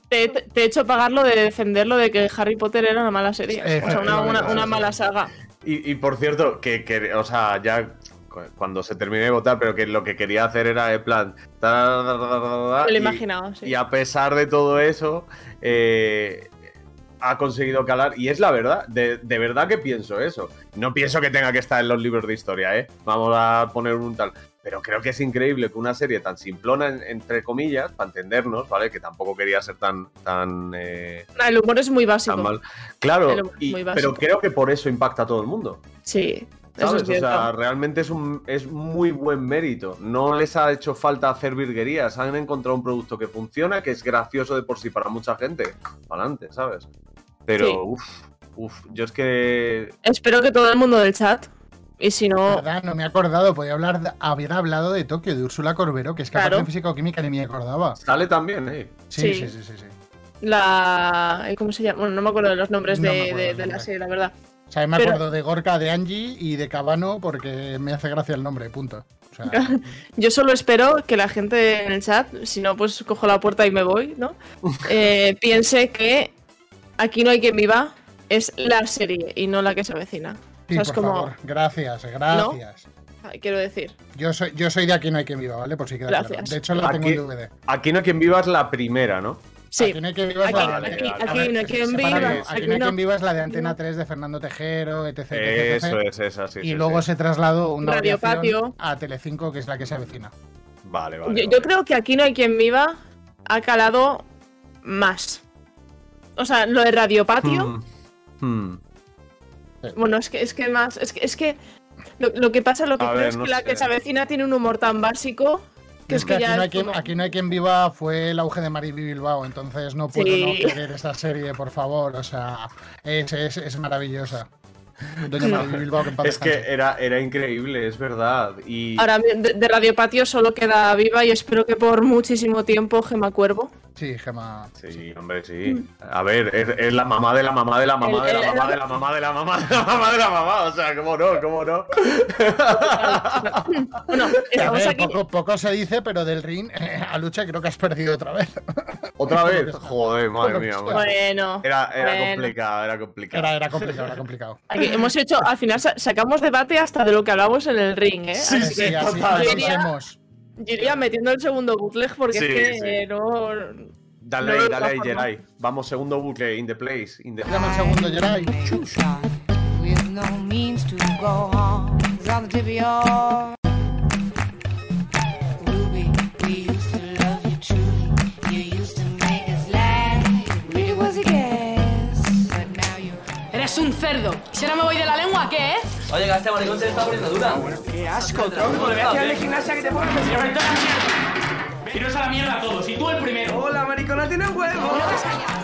Te, he hecho pagarlo de defenderlo de que Harry Potter era una mala serie. O sea, una, mala saga. Y, y por cierto, que, que, o sea, ya cuando se termine de votar, pero que lo que quería hacer era en plan. lo he y- imaginado, sí. Y a pesar de todo eso, eh, ha conseguido calar. Y es la verdad, de, de verdad que pienso eso. No pienso que tenga que estar en los libros de historia, ¿eh? Vamos a poner un tal. Pero creo que es increíble que una serie tan simplona, en- entre comillas, para entendernos, ¿vale? Que tampoco quería ser tan. tan eh, El humor es muy básico. tan mal. Claro, y- pero creo que por eso impacta a todo el mundo. Sí, eso ¿Sabes? es o sea, realmente es, un, es muy buen mérito. No les ha hecho falta hacer virguerías. Han encontrado un producto que funciona, que es gracioso de por sí para mucha gente. Para adelante, ¿sabes? Pero, Sí. uff, uff, yo es que. Espero que todo el mundo del chat. Y si no, ¿Verdad? No me he acordado, podía hablar, de- haber hablado de Tokio, de Úrsula Corbero, que es que Claro. de física o química ni me acordaba. Sale también, ¿eh? Sí, Sí. sí, sí, sí. sí. la. ¿Cómo se llama? Bueno, no me acuerdo de los nombres No de, de- la serie, la verdad. O sea, me Pero- acuerdo de Gorka, de Angie y de Cabano porque me hace gracia el nombre, punto. O sea, Yo solo espero que la gente en el chat, si no, pues cojo la puerta y me voy, ¿no? Eh, piense que aquí no hay quien viva, es la serie y no la que se avecina. sí, o sea, es por como. favor, gracias, gracias. Ay, Quiero decir. Yo soy, yo soy de aquí no hay quien viva, ¿vale? Por si queda claro. Gracias. De hecho, la tengo en DVD. aquí no hay quien viva es la primera, ¿no? Sí. Aquí no hay quien viva es Aquí- la de aquí- a aquí ver, no hay quien sepárame, viva, Aquí aquí no hay no. quien viva es la de Antena 3 de Fernando Tejero, etc. etc, etc. Eso es, esa, sí. y sí, luego sí. se trasladó una Radio Patio. a Telecinco, que es la que se avecina. Vale, vale. Yo, vale. yo creo que aquí no hay quien viva ha calado más. O sea, lo de Radio Patio. Hmm. Hmm. Bueno, es que es que más. Es que, es que lo, lo que pasa, lo que A creo ver, es no que la sé. que se avecina tiene un humor tan básico que es que, ya aquí, no hay quien, aquí no hay quien viva fue el auge de Mariby Bilbao, entonces no puedo Sí. no querer esta serie, por favor. O sea, es, es, es maravillosa. Doña Mariby Bilbao, que en paz Es que era, era increíble, es verdad. Y Ahora de, de Radio Patio solo queda viva y espero que por muchísimo tiempo Gema Cuervo. Sí, Gema. Sí, hombre, sí. A ver, es, es la mamá de la mamá de la mamá de la mamá de la mamá de la mamá de la mamá de la mamá. O sea, ¿cómo no? ¿Cómo no? Bueno, A estamos aquí. poco, poco se dice, pero del ring eh, a lucha creo que has perdido otra vez. ¿Otra vez? Joder, madre mía. Bueno, Era, era bueno. complicado, era complicado. Era, era complicado, era complicado. Aquí hemos hecho, al final sa- sacamos debate hasta de lo que hablamos en el ring, ¿eh? Sí, Así sí, que así, total, yo iría, yo iría metiendo el segundo bootleg porque Sí, es que sí. eh, no. Dale no ahí, dale ahí. Jedi. Vamos, segundo bucle, in the place. In the... Dame un segundo. True Eres un cerdo. Si ahora me voy de la lengua, ¿qué, eh? Oye, que este maricón se le está poniendo dura. Qué asco, tronco. Le voy a tirar de gimnasia que te. Señor, vete a la mierda. A la mierda a todos. Y tú el primero. Hola, maricona, tiene huevo.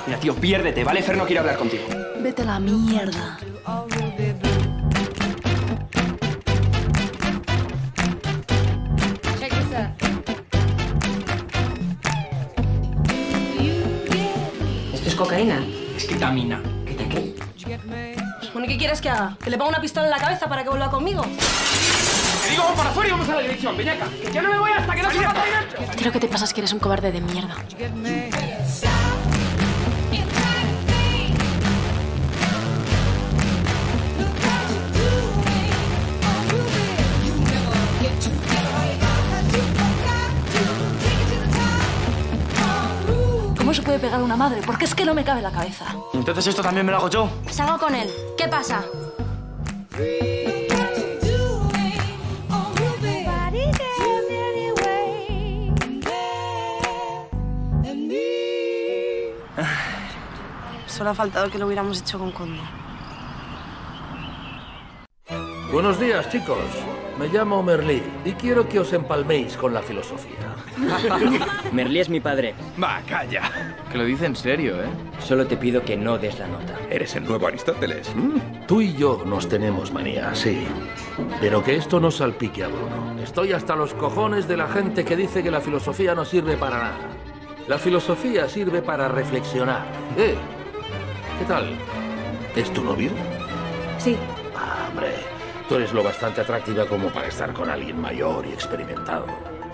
Mira, tío, piérdete, ¿vale? Fer no quiere hablar contigo. Vete a la mierda. ¿Esto es cocaína? Es ketamina. Bueno, ¿y qué quieres que haga? ¿Que le ponga una pistola en la cabeza para que vuelva conmigo? Te digo, vamos para afuera y vamos a la dirección, Peñaca. Que yo no me voy hasta que no salga ahí dentro. Creo que te pasa es que eres un cobarde de mierda. Se puede pegar a una madre? Porque es que no me cabe en la cabeza. Entonces esto también me lo hago yo. Salgo con él. ¿Qué pasa? Solo ha faltado que lo hubiéramos hecho con Condo. Buenos días, chicos. Me llamo Merlí y quiero que os empalméis con la filosofía. Merlí es mi padre. Va, calla. Que lo dice en serio, ¿eh? Solo te pido que no des la nota. Eres el nuevo Aristóteles. Tú y yo nos tenemos manía, sí. Pero que esto no salpique a Bruno. Estoy hasta los cojones de la gente que dice que la filosofía no sirve para nada. La filosofía sirve para reflexionar. ¿Eh? ¿Qué tal? ¿Es tu novio? Sí. Ah, hombre, tú eres lo bastante atractiva como para estar con alguien mayor y experimentado.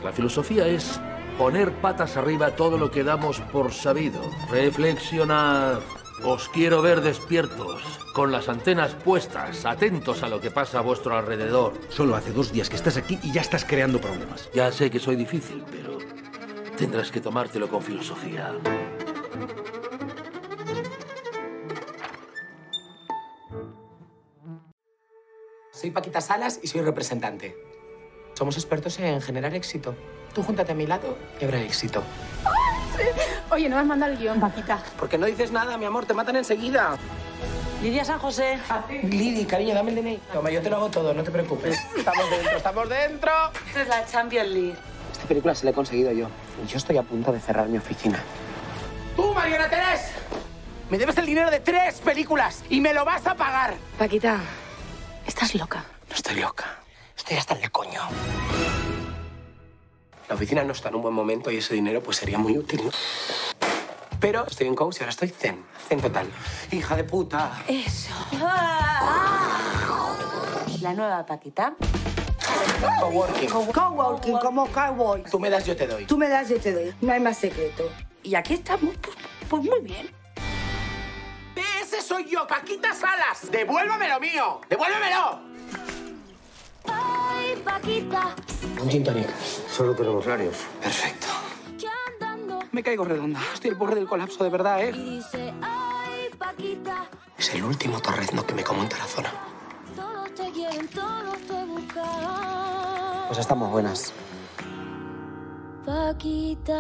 La filosofía es poner patas arriba todo lo que damos por sabido. Reflexionad. Os quiero ver despiertos, con las antenas puestas, atentos a lo que pasa a vuestro alrededor. Solo hace dos días que estás aquí y ya estás creando problemas. Ya sé que soy difícil, pero tendrás que tomártelo con filosofía. Soy Paquita Salas y soy representante. Somos expertos en generar éxito. Tú júntate a mi lado y habrá éxito. Oye, no me has mandado el guion, Paquita. Porque no dices nada, mi amor, te matan enseguida. Lidia San José. Lidi, cariño, dame el DNI. Toma, yo te lo hago todo, no te preocupes. Estamos dentro, estamos dentro. Esta es la Champions League. Esta película se la he conseguido yo. Y yo estoy a punto de cerrar mi oficina. ¡Tú, Mariana Terés! Me debes el dinero de tres películas y me lo vas a pagar. Paquita, estás loca. No estoy loca. Estoy hasta el coño. La oficina no está en un buen momento y ese dinero pues sería muy útil, ¿no? Pero estoy en coach y ahora estoy zen. Zen total. Hija de puta. Eso. La nueva Paquita. Coworking. Coworking, como cowboy. Tú me das, yo te doy. Tú me das, yo te doy. No hay más secreto. Y aquí estamos, pues, pues muy bien. Ese soy yo, Paquita Salas. Devuélvame lo mío. Devuélvemelo. Ay, Paquita, Un gin tonic. Solo tenemos varios. Perfecto. Me caigo redonda. Estoy al borde del colapso, de verdad, ¿eh? Y dice, ay, Paquita, Es el último torrezno que me como en Tarazona. todos te quieren, todos te buscan. Pues estamos buenas. Paquita.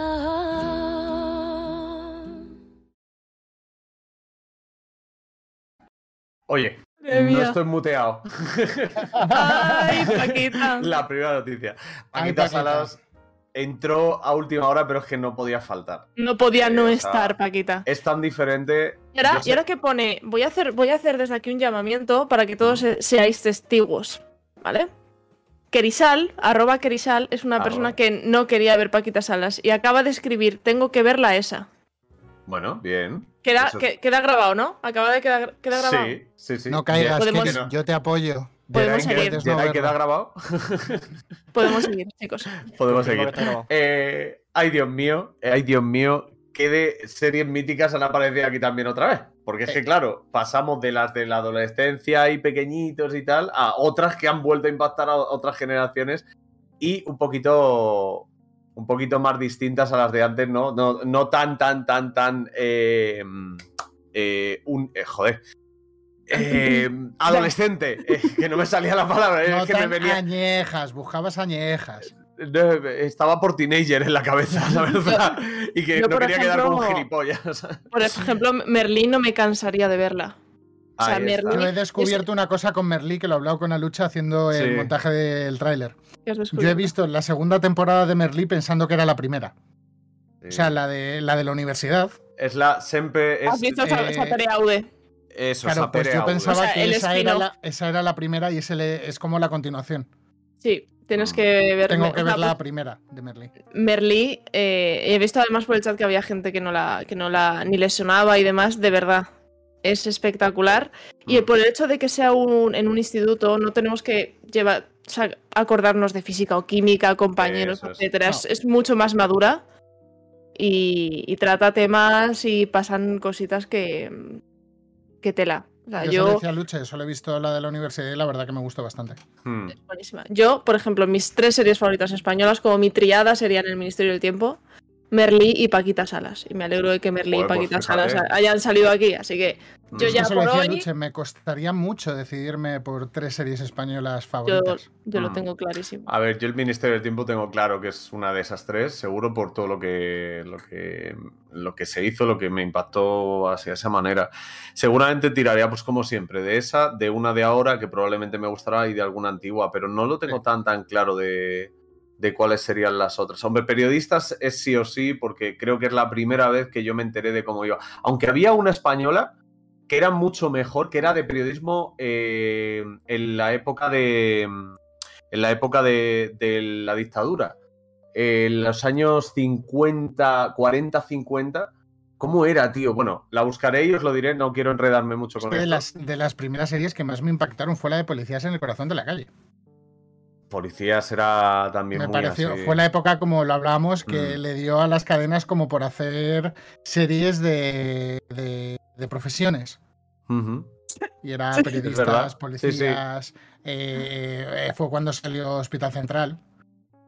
Oye, no mía. estoy muteado. Ay, Paquita. La primera noticia. Ay, Paquita. Salas entró a última hora, pero es que no podía faltar. No podía no o sea, estar, Paquita. Es tan diferente. Y ahora, y que pone, voy a hacer, voy a hacer desde aquí un llamamiento para que todos se- seáis testigos, ¿vale? Kerisal, arroba Kerisal, es una Arroba. persona que no quería ver Paquita Salas y acaba de escribir, tengo que verla esa. Bueno, bien. Queda, Eso- que- queda grabado, ¿no? Acaba de quedar, queda grabado. Sí, sí, sí. No caigas, Podemos- Keris, yo te apoyo. Podemos seguir. no ¿Queda, grabado? Podemos seguir, chicos. Podemos seguir. que. Eh, ay, Dios mío, eh, ay, Dios mío, qué de series míticas han aparecido aquí también otra vez. Porque es que, claro, pasamos de las de la adolescencia y pequeñitos y tal a otras que han vuelto a impactar a otras generaciones y un poquito un poquito más distintas a las de antes, ¿no? No, no tan, tan, tan, tan. eh, eh, un, eh, joder. adolescente, que no me salía la palabra, No es que me tan venía. añejas, buscabas añejas. No, estaba por teenager en la cabeza, la verdad. Y que yo, no quería quedar como un ejemplo- gilipollas. Por ejemplo, Merlín no me cansaría de verla. O sea, Ahí está. Merlí- Yo he descubierto una cosa con Merlí que lo he hablado con Alucha haciendo el montaje del tráiler. ¿Qué has Yo he visto la segunda temporada de Merlí pensando que era la primera. O sea, la de, la de la universidad. Es la siempre. Es, ¿Has visto esa, eh, esa Sapere Aude? Eso, Claro, pues yo pensaba O sea, que esa era, la, esa era la primera y es, como la continuación. Sí, tienes que ver. Tengo que ver la pues, primera de Merlí. Merlí, eh, he visto además por el chat que había gente que no la, que no la ni le sonaba y demás, de verdad. Es espectacular. Mm. Y por el hecho de que sea un, en un instituto, no tenemos que llevar, o sea, acordarnos de física o química, compañeros, es. etcétera. Es, No. es mucho más madura y, y trata temas y pasan cositas que, que tela. O sea, Yo, yo, decía solo he visto la de la universidad y la verdad que me gustó bastante. Hmm. Buenísima. Yo, por ejemplo, mis tres series favoritas españolas, como mi triada, serían El Ministerio del Tiempo, Merlí y Paquita Salas. Y me alegro de que Merlí Joder, y pues Paquita. Salas hayan salido aquí. Así que yo Mm. ya Yo se lo por hoy, Luche, me costaría mucho decidirme por tres series españolas yo, favoritas. yo lo Mm. tengo clarísimo. A ver, yo el Ministerio del Tiempo tengo claro que es una de esas tres, seguro por todo lo que, lo que, lo que se hizo, lo que me impactó así de esa manera. Seguramente tiraría, pues como siempre, de esa, de una de ahora, que probablemente me gustará, y de alguna antigua, pero no lo tengo tan tan claro de, de cuáles serían las otras. Hombre, periodistas es sí o sí, porque creo que es la primera vez que yo me enteré de cómo iba. Aunque había una española que era mucho mejor, que era de periodismo eh, en la época de. En la época de, de la dictadura. En los años 50, 40, 50. ¿Cómo era, tío? Bueno, la buscaré y os lo diré, no quiero enredarme mucho con de, esto. las, de las primeras series que más me impactaron fue la de Policías en el corazón de la calle. Policías era también Me muy pareció, así. fue la época, como lo hablábamos, que Mm. le dio a las cadenas como por hacer series de, de- de profesiones. Y era periodistas. Sí, sí. policías. eh, eh, fue cuando salió Hospital Central.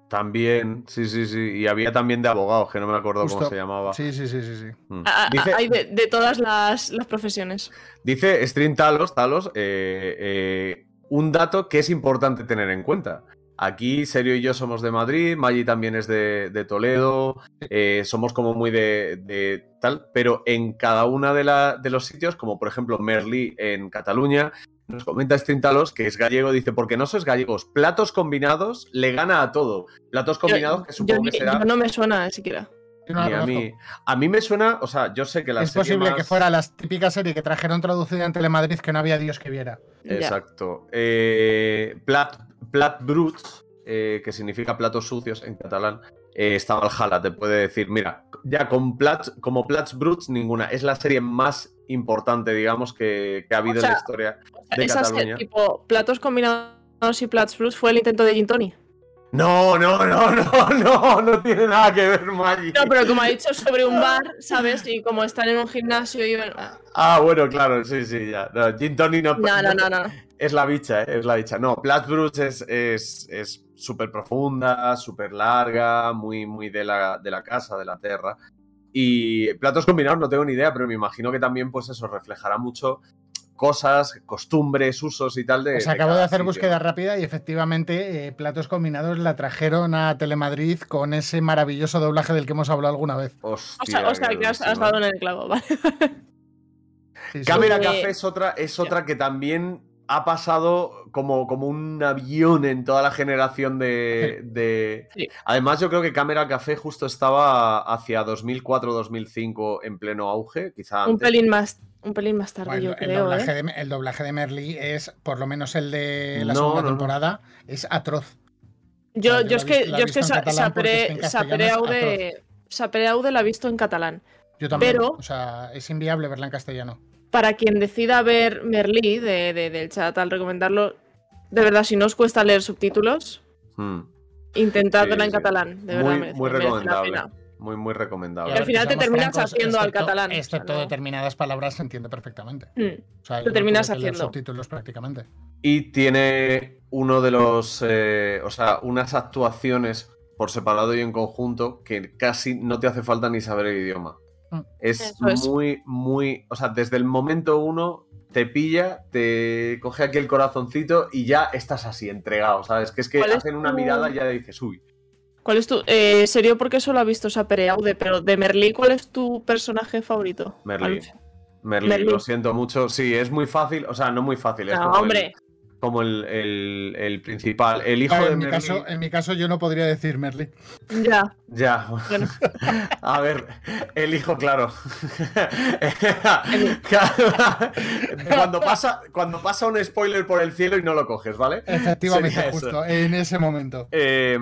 También, sí, sí, sí. Y había también de abogados, que no me acuerdo cómo se llamaba. Sí, sí, sí, sí. sí. Mm. A- a- Dice- Hay de, de todas las, las profesiones. Dice Stream Talos, Talos eh, eh, un dato que es importante tener en cuenta. Aquí Serio y yo somos de Madrid, Maggi también es de, de Toledo, eh, somos como muy de, de tal, pero en cada una de, la- de los sitios, como por ejemplo Merlí en Cataluña, nos comenta Stream Talos que es gallego, dice, porque no sois gallegos, platos combinados le gana a todo. Platos combinados que supongo que será... yo no me suena siquiera. No a, mí, a mí me suena, o sea, yo sé que la es serie posible más- que fuera la típica serie que trajeron traducida en Telemadrid que no había Dios que viera. Exacto. Eh, plat, plat bruts, eh, que significa platos sucios en catalán, eh, está Valhalla, te puede decir, mira, ya con plats, como plats bruts, ninguna. Es la serie más importante, digamos, que, que ha habido O sea, en la historia de eh, Cataluña. tipo, platos combinados y plats plus fue el intento de Gin Tony. No, no, no, no, no, no tiene nada que ver, Maggi. No, pero como ha dicho sobre un bar, ¿sabes? Y como están en un gimnasio y... ah, Ah, bueno, claro, sí, sí, ya. No, Gin Tony no, No, no, no, no. Es la bicha, ¿eh? es la bicha. No, Platts Bruce es es es súper profunda, súper larga, muy, muy de la, de la casa, de la tierra. Y platos combinados no tengo ni idea, pero me imagino que también, pues eso, reflejará mucho cosas, costumbres, usos y tal de. Pues acabo de hacer sitio. búsqueda rápida y efectivamente eh, Platos Combinados la trajeron a Telemadrid con ese maravilloso doblaje del que hemos hablado alguna vez. O sea, o sea, que has, has dado en el clavo, ¿vale? Cámara Eh, Café es otra, es otra que también ha pasado como, como un avión en toda la generación de. de- Además, yo creo que Cámara Café justo estaba hacia 2004-2005 en pleno auge, quizá Un pelín más, un pelín más tarde, Bueno, yo el, creo, doblaje ¿eh? de, el doblaje de Merly es, por lo menos el de la No, segunda no, no. temporada, es atroz. Yo, O sea, yo yo es que, yo es que Sapré Aude la he visto en catalán. Yo también. Pero O sea, es inviable verla en castellano. Para quien decida ver Merlí de, de- del chat al recomendarlo, de verdad, si no os cuesta leer subtítulos, Hmm. intentad Sí, verla en sí. catalán. De verdad, muy, merece, muy merece la recomendable. pena. Muy, muy recomendable. Y al final te terminas francos, haciendo al excepto- catalán. o sea, Excepto no- determinadas palabras se entiende perfectamente. Mm. O sea, Te no terminas haciendo. subtítulos prácticamente. Y tiene uno de los. eh, o sea, unas actuaciones por separado y en conjunto que casi no te hace falta ni saber el idioma. Mm. Es muy, muy. O sea, desde el momento uno te pilla, te coge aquí el corazoncito y ya estás así, entregado, ¿sabes? Que es que ¿Cuál es hacen una mirada y ya dices, uy. ¿Cuál es tu. Eh, serio, porque solo ha visto Sapere Aude, pero de Merlí, ¿cuál es tu personaje favorito? Merlí. Merlí, Merlí. lo siento mucho. Sí, es muy fácil, o sea, no muy fácil, es No, como, hombre. El, como el, el- el principal. El hijo Ah, de en, mi caso, en mi caso yo no podría decir Merly. Ya. Ya. A ver, el hijo, claro. cuando, pasa, cuando pasa un spoiler por el cielo y no lo coges, ¿vale? Efectivamente, Sería eso. justo, en ese momento. Eh,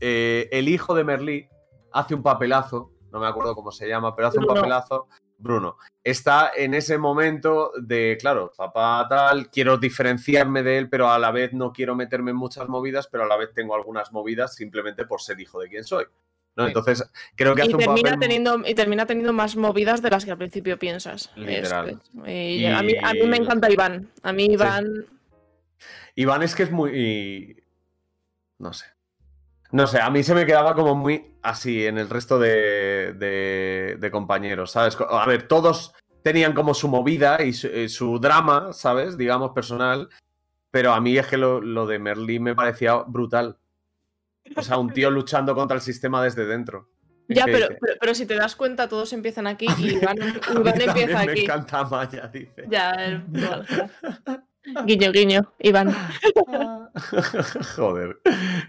eh, el hijo de Merlí hace un papelazo, no me acuerdo cómo se llama, pero hace un papelazo. Bruno está en ese momento de, claro, papá tal, quiero diferenciarme de él, pero a la vez no quiero meterme en muchas movidas, pero a la vez tengo algunas movidas simplemente por ser hijo de quien soy. ¿no? Entonces, creo que Y hace un termina, papel teniendo, y termina teniendo más movidas de las que al principio piensas. Literal. Es- y Y- a, mí, a mí me encanta Iván. A mí Iván. Iván es que es muy. No sé. No sé, a mí se me quedaba como muy así en el resto de, de- de compañeros, ¿sabes? A ver, todos tenían como su movida y su, eh, su drama, ¿sabes? Digamos, personal. Pero a mí es que lo, lo de Merlí me parecía brutal. O sea, un tío luchando contra el sistema desde dentro. Ya, pero, pero, pero si te das cuenta, todos empiezan aquí y Iván, empieza me aquí. encanta Maya, dice. Ya, el- igual. Guiño, guiño, Iván. Joder.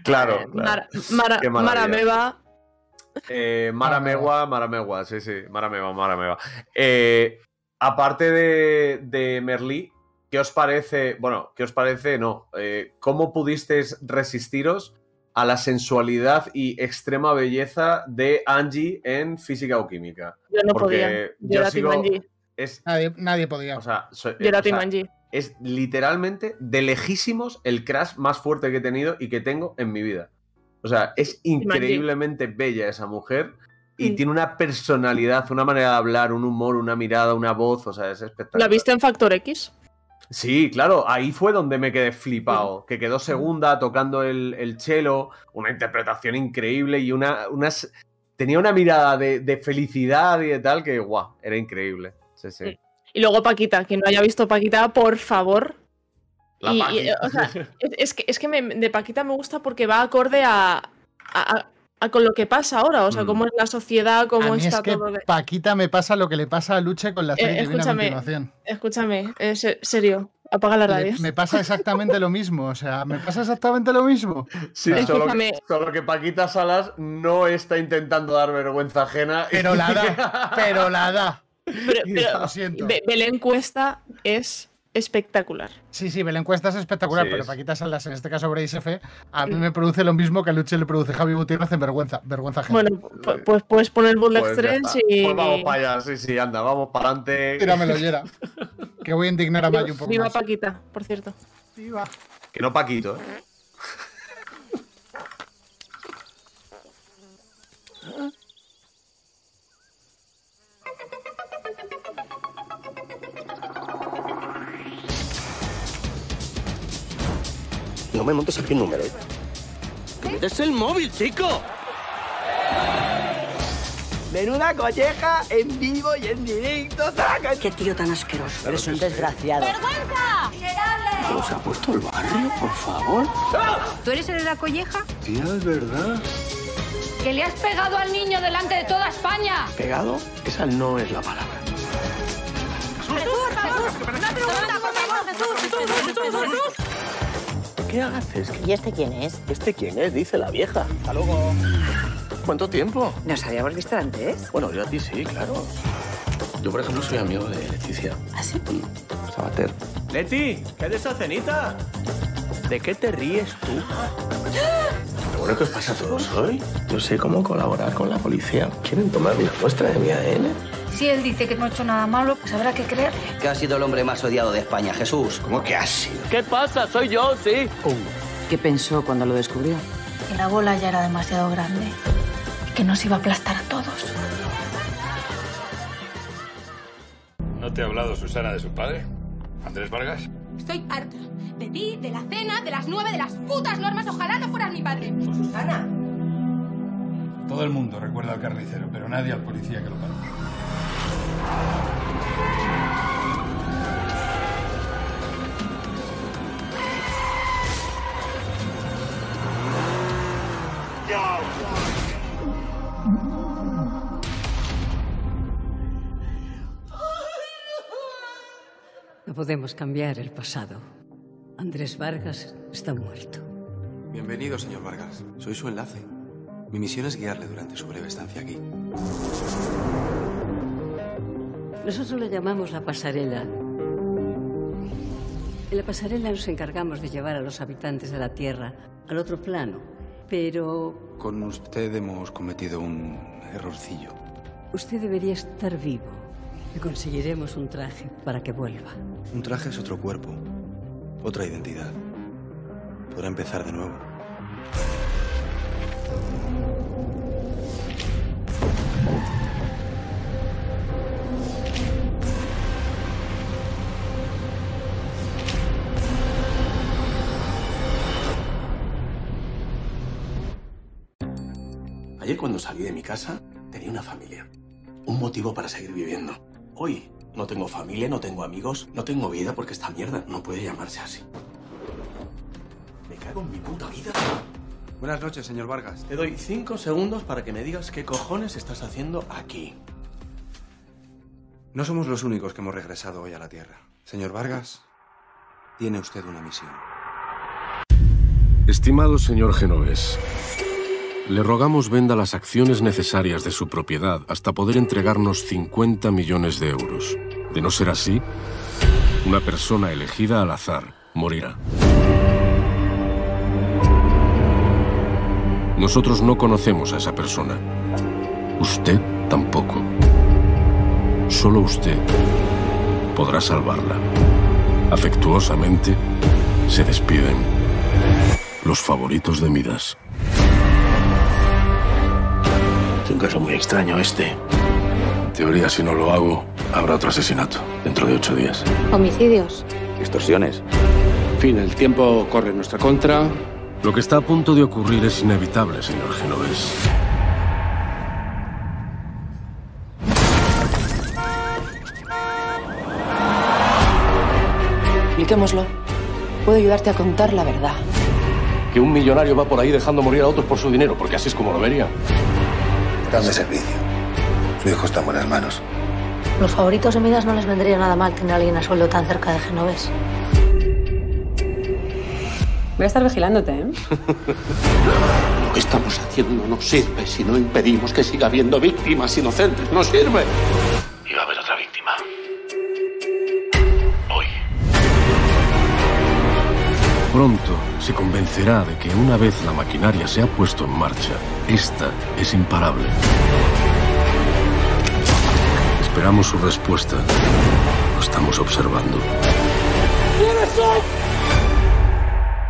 Claro, claro. Mara, Mara, maravilla. Marameva. Eh, Maramegua, Maramegua, sí, sí, Maramegua, Maramegua. Eh, aparte de, de Merlí, ¿qué os parece? Bueno, ¿qué os parece? No. eh, ¿Cómo pudisteis resistiros a la sensualidad y extrema belleza de Angie en física o química? Yo no Porque podía. Yo yo era sigo- Team Angie. Es, Nadie, nadie podía. o sea, soy- Yo era o sea, Team Angie. Es literalmente de lejísimos el crash más fuerte que he tenido y que tengo en mi vida. O sea, es increíblemente bella esa mujer y Mm. tiene una personalidad, una manera de hablar, un humor, una mirada, una voz, o sea, es espectacular. ¿La viste en Factor X? Sí, claro, ahí fue donde me quedé flipado, que quedó segunda tocando el, el cello, una interpretación increíble y una, unas... Tenía una mirada de, de felicidad y de tal que, guau, era increíble. Sí, sí. Y luego Paquita. Quien no haya visto Paquita, por favor. La Y- y, o sea, es, es que, es que me- de Paquita me gusta porque va acorde a, a- a- a con lo que pasa ahora. O sea, Mm. cómo es la sociedad, cómo a mí está es que todo. de- Paquita me pasa lo que le pasa a Luche con la Eh, serie que viene a escúchame, continuación. escúchame, es eh, serio. Apaga la Le- radio. me pasa exactamente lo mismo, o sea, me pasa exactamente lo mismo. Sí, O sea, solo Escúchame. que, solo que Paquita Salas no está intentando dar vergüenza ajena. Pero la da, pero la da. Pero, pero Lo siento. Be- Belén Cuesta es espectacular. Sí, sí, la encuesta es espectacular, Sí, pero es- Paquita Salas, en este caso Brace F, a mí me produce lo mismo que a Luche le produce Javi Gutiérrez en vergüenza, vergüenza ajena. Bueno, pu- pues puedes poner Bootleg Pues, ya 3 está. y. Pues vamos para allá, sí, sí, anda, vamos para adelante. Tíramelo, Yera. Que voy a indignar a Mayu un poco Viva más. Paquita, por cierto. Viva. Que no Paquito, ¿eh? No me montes aquí un número. ¿eh? ¡Es el móvil, chico! Menuda colleja en vivo y en directo. Qué tío tan asqueroso. Eres un desgraciado. ¿Nos ha puesto el barrio, por favor? ¿Tú eres el de la colleja? Tía, es verdad. ¡Que le has pegado al niño delante de toda España! ¿Pegado? Esa no es la palabra. ¡Jesús, Jesús! ¡Una pregunta, por favor, Jesús! ¡Jesús, Jesús, Jesús! ¿Qué haces? ¿Y este quién es? ¿Este quién es? Dice la vieja. Hasta luego. ¿Cuánto tiempo? ¿Nos habíamos visto antes? Bueno, yo a ti sí, claro. Yo, por ejemplo, soy amigo de Leticia. ¿Ah, sí? Sabater. Leti, ¿qué de esa cenita? ¿De qué te ríes tú? Lo bueno que os pasa a todos hoy. Yo sé cómo colaborar con la policía. ¿Quieren tomar una muestra de mi ADN? Si él dice que no ha hecho nada malo, pues habrá que creerle. Que ha sido el hombre más odiado de España, Jesús. ¿Cómo que has sido? ¿Qué pasa? Soy yo, sí. ¿Qué pensó cuando lo descubrió? Que la bola ya era demasiado grande y que nos iba a aplastar a todos. ¿No te ha hablado Susana de su padre? ¿Andrés Vargas? Estoy harta de ti, de la cena, de las nueve, de las putas normas. Ojalá no fueras mi padre. Susana. Todo el mundo recuerda al carnicero, pero nadie al policía que lo paró. No podemos cambiar el pasado. Andrés Vargas está muerto. Bienvenido, señor Vargas. Soy su enlace. Mi misión es guiarle durante su breve estancia aquí. Nosotros le llamamos la pasarela. En la pasarela nos encargamos de llevar a los habitantes de la Tierra al otro plano. Pero Con usted hemos cometido un errorcillo. usted debería estar vivo. Le conseguiremos un traje para que vuelva. Un traje es otro cuerpo, otra identidad. Podrá empezar de nuevo. Ayer cuando salí de mi casa tenía una familia. Un motivo para seguir viviendo. Hoy no tengo familia, no tengo amigos, no tengo vida porque esta mierda no puede llamarse así. Me cago en mi puta vida. Buenas noches, señor Vargas. Te doy cinco segundos para que me digas qué cojones estás haciendo aquí. No somos los únicos que hemos regresado hoy a la Tierra. Señor Vargas, tiene usted una misión. Estimado señor Genovés, le rogamos venda las acciones necesarias de su propiedad hasta poder entregarnos 50 millones de euros. De no ser así, una persona elegida al azar morirá. Nosotros no conocemos a esa persona. Usted tampoco. Solo usted podrá salvarla. Afectuosamente, se despiden los favoritos de Midas. Es un caso muy extraño este. En teoría, si no lo hago, habrá otro asesinato dentro de ocho días. Homicidios. Extorsiones. En fin, el tiempo corre en nuestra contra. Lo que está a punto de ocurrir es inevitable, señor Genovés. Expliquémoslo. Puedo ayudarte a contar la verdad. Que un millonario va por ahí dejando morir a otros por su dinero, porque así es como lo vería. Están de servicio. Su hijo está en buenas manos. Los favoritos de Midas no les vendría nada mal tener a alguien a sueldo tan cerca de Genovés. Voy a estar vigilándote, ¿eh? Lo que estamos haciendo no sirve si no impedimos que siga habiendo víctimas inocentes. No sirve. Y va a haber otra Pronto se convencerá de que una vez la maquinaria se ha puesto en marcha, esta es imparable. Esperamos su respuesta. Lo estamos observando. ¿Quiénes son?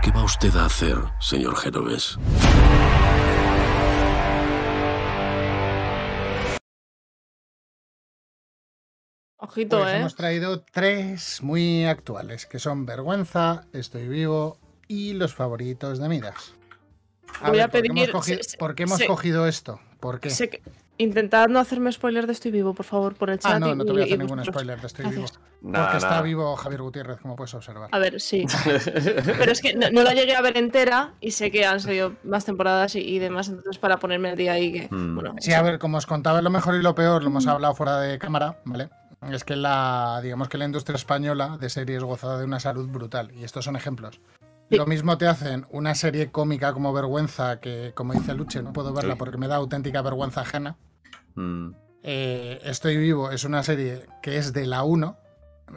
¿Qué va usted a hacer, señor Genovés? Ojito, Pues ¿eh? hemos traído tres muy actuales, que son Vergüenza, Estoy Vivo y Los Favoritos de Midas. Voy a ¿por qué hemos pedir- cogido, se- por qué hemos se- cogido esto? ¿Por qué? Que- Intentad no hacerme spoiler de Estoy Vivo, por favor, por el chat. Ah, no, y- no te voy a hacer y ningún spoiler de Estoy Gracias. Vivo. Porque está vivo Javier Gutiérrez, como puedes observar. A ver, sí. Pero es que no, no la llegué a ver entera y sé que han salido más temporadas y, y demás, entonces para ponerme el día ahí que. Bueno, Sí, a ver, como os contaba lo mejor y lo peor, lo hemos hablado fuera de cámara, ¿vale? Es que la, digamos que la industria española de series goza de una salud brutal, y estos son ejemplos. Lo mismo te hacen una serie cómica como Vergüenza, que como dice Luche, no puedo verla Sí. porque me da auténtica vergüenza ajena. Mm. Eh, Estoy vivo es una serie que es de la 1.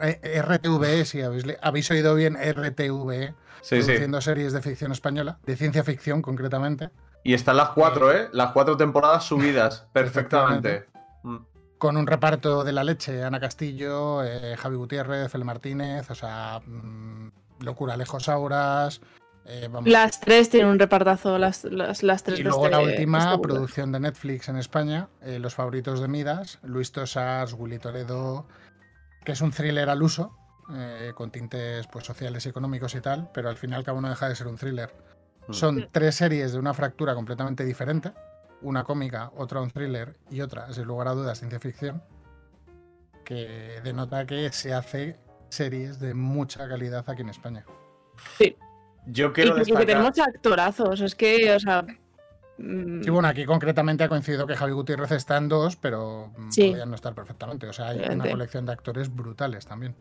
eh, RTVE, si habéis, oído bien, RTVE, Sí, sí. produciendo series de ficción española, de ciencia ficción concretamente. Y están las cuatro, ¿eh? Las cuatro temporadas subidas perfectamente. Mm. Con un reparto de la leche, Ana Castillo, eh, Javi Gutiérrez, Fel Martínez, o sea, mm, locura, Alejo Sauras, eh, vamos. Las tres tienen un repartazo, las, las, las tres y de luego este- la última este producción de Netflix en España, eh, Los favoritos de Midas, Luis Tosars, Willy Toledo, que es un thriller al uso, eh, con tintes pues, sociales y económicos y tal, pero al final cada uno deja de ser un thriller. Mm. Son tres series de una fractura completamente diferente, una cómica, otra un thriller y otra, sin lugar a dudas, ciencia ficción, que denota que se hace series de mucha calidad aquí en España. Sí. Yo Y quiero porque destacar. tenemos actorazos, es que, o sea. mm, Sí, bueno, aquí concretamente ha coincidido que Javi Gutiérrez está en dos, pero mm, Sí. podrían no estar perfectamente. O sea, hay una colección de actores brutales también.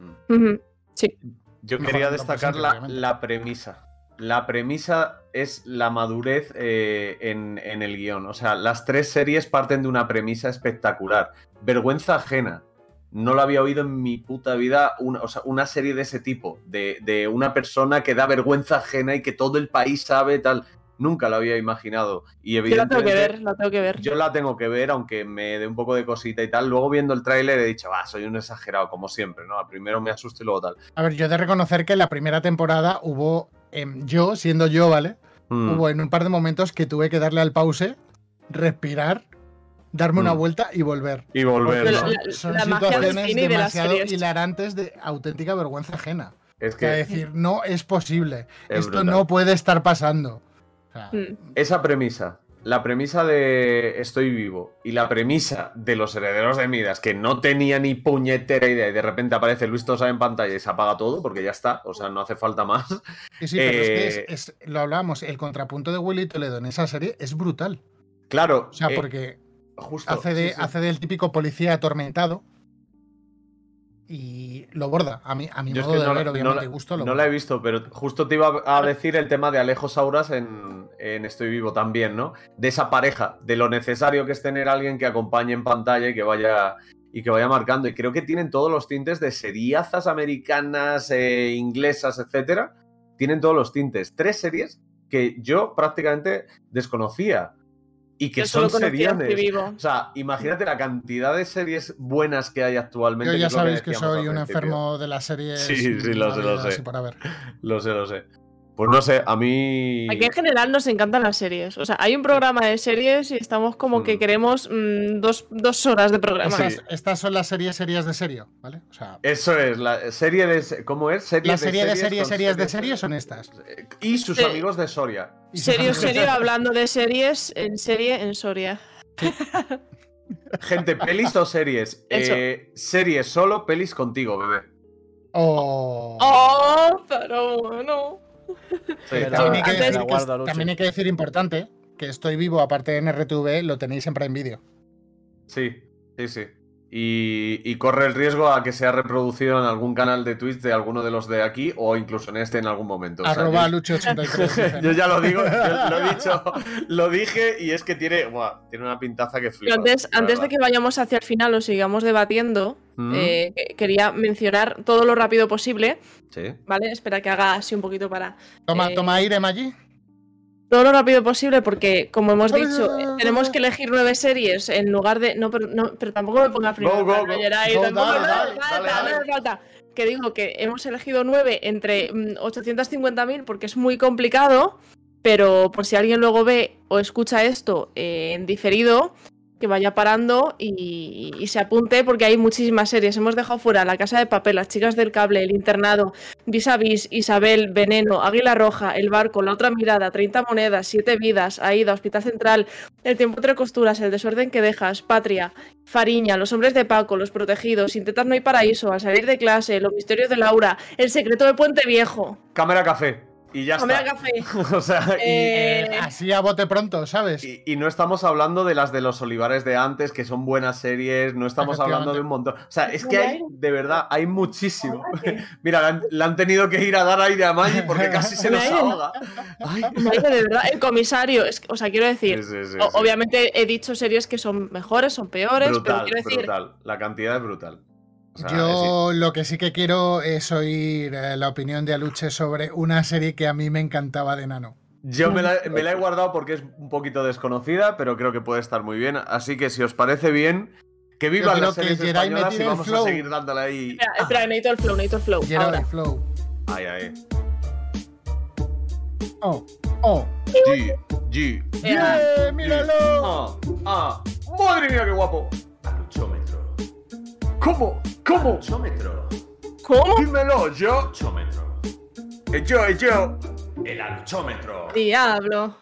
Sí. Yo Mejor quería en destacar la, la premisa. La premisa es la madurez eh, en, en el guion. O sea, las tres series parten de una premisa espectacular. Vergüenza ajena. No lo había oído en mi puta vida. Una, o sea, una serie de ese tipo. De, de una persona que da vergüenza ajena y que todo el país sabe tal. Nunca lo había imaginado. Y Yo la tengo que ver, la tengo que ver. Yo la tengo que ver, aunque me dé un poco de cosita y tal. Luego viendo el tráiler he dicho, va, soy un exagerado, como siempre, ¿no? Primero me asusto y luego tal. A ver, yo he de reconocer que en la primera temporada hubo, em, yo, siendo yo, ¿vale? Mm. Hubo en un par de momentos que tuve que darle al pause, respirar, darme una Mm. vuelta y volver. Y volver, son, La- son la magia del situaciones de demasiado hilarantes de auténtica vergüenza ajena. Es O sea, que decir, no es posible. Es Esto brutal. no puede estar pasando. O sea, Mm. esa premisa, la premisa de Estoy vivo y la premisa de los herederos de Midas, que no tenía ni puñetera idea y de repente aparece Luis Tosa en pantalla y se apaga todo porque ya está, o sea, no hace falta más. Sí, sí, pero es que Eh, es- es- lo hablábamos, el contrapunto de Willy Toledo en esa serie es brutal. Claro, O sea, eh, porque justo, hace, de, sí, sí. hace del típico policía atormentado y lo borda. A mi, a mi Yo es modo que de no, ver, obviamente, no gusto, lo no borda. la he visto, pero justo te iba a decir el tema de Alejo Sauras en, en Estoy Vivo también, ¿no? De esa pareja, de lo necesario que es tener a alguien que acompañe en pantalla y que vaya y que vaya marcando. Y creo que tienen todos los tintes de seriazas americanas, eh, inglesas, etcétera. Tienen todos los tintes. Tres series que yo prácticamente desconocía. Y que Yo son. Estoy Vivo. O sea, imagínate la cantidad de series buenas que hay actualmente. Yo ya sabéis que soy un enfermo de las series. Sí, sí, lo sé, lo sé. Lo sé, lo sé. Pues no sé, a mí. Aquí en general nos encantan las series. O sea, hay un programa de series y estamos como que queremos mm, dos, dos horas de programa. Estas, estas son las series series de serio, ¿vale? O sea, Eso es, la serie de. ¿Cómo es? Serie la serie de series, de series- series son estas. Y sus Sí. amigos de Soria. Serio, serio, hablando de series, en serie, en Soria. Gente, pelis o series. Eh, series solo, pelis contigo, bebé. Oh. ¡Oh! Pero bueno. Sí. También, hay que Antes- decir, que es- también hay que decir importante que estoy vivo, aparte de NRTV, lo tenéis siempre en vídeo. Sí, sí, sí. Y, y corre el riesgo a que sea reproducido en algún canal de Twitch de alguno de los de aquí o incluso en este en algún momento. O sea, Arroba yo- Lucho83. dice, Yo ya lo digo, yo lo he dicho, lo dije y es que tiene, buah, tiene una pintaza que Pero flipa. antes, antes de que vayamos hacia el final o sigamos debatiendo, Mm. eh, que- quería mencionar todo lo rápido posible, Sí. ¿vale? Espera que haga así un poquito para. Toma, eh, toma aire, Maggi. Todo lo rápido posible, porque, como hemos dicho, tenemos que elegir nueve series en lugar de. No, pero, no, pero tampoco me pongas primero. Que digo que hemos elegido nueve entre mm, 850.000 porque es muy complicado, pero por si alguien luego ve o escucha esto eh, en diferido, que vaya parando y, se apunte porque hay muchísimas series. Hemos dejado fuera La Casa de Papel, Las Chicas del Cable, El Internado, Vis a Vis, Isabel, Veneno, Águila Roja, El Barco, La Otra Mirada, 30 Monedas, Siete Vidas, Aida, Hospital Central, El Tiempo entre Costuras, El Desorden que Dejas, Patria, Fariña, Los Hombres de Paco, Los Protegidos, Sin Tetas No hay Paraíso, Al Salir de Clase, Los Misterios de Laura, El Secreto de Puente Viejo. Cámara café. Y ya Cámara está. Café. o sea, y, Eh, Así a bote pronto, ¿sabes? y- y no estamos hablando de las de los olivares de antes, que son buenas series, no estamos hablando de un montón. O sea, es que hay, de verdad, hay muchísimo. Mira, le han, le han tenido que ir a dar aire a Maggi porque casi se nos ahoga. Vaya, de verdad, el comisario, es que- o sea, quiero decir, Sí, sí, sí, o- sí. obviamente he dicho series que son mejores, son peores, pero Brutal, quiero decir, brutal. La cantidad es brutal. O sea, Yo lo que sí que quiero es oír eh, la opinión de Aluche sobre una serie que a mí me encantaba de Nano. Yo me la, me la he guardado porque es un poquito desconocida, pero creo que puede estar muy bien. Así que si os parece bien, que quiero las que series españolas y vamos a seguir dándole ahí. espera, espera, necesito el flow, necesito el flow. Ahora. el flow. Ay, ay. Oh, oh. G, G. ¡Bien! ¡Míralo! Ah, ah. ¡Madre mía, qué guapo! Aluchómetro. ¿Cómo? ¿Cómo? Aluchómetro. ¿Cómo? Dímelo, yo. Aluchómetro. Eh, Yo, eh, yo. El aluchómetro. Diablo.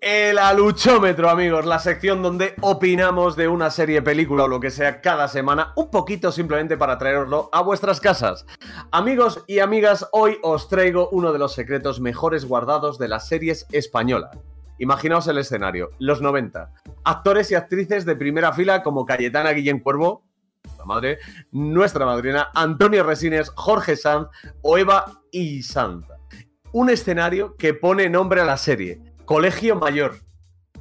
El aluchómetro, amigos, la sección donde opinamos de una serie, película o lo que sea cada semana, un poquito simplemente para traeroslo a vuestras casas. Amigos y amigas, hoy os traigo uno de los secretos mejores guardados de las series españolas. Imaginaos el escenario, los 90. Actores y actrices de primera fila como Cayetana Guillén Cuervo, madre, nuestra madrina, Antonio Resines, Jorge Sanz o Eva y Santa. Un escenario que pone nombre a la serie, Colegio Mayor.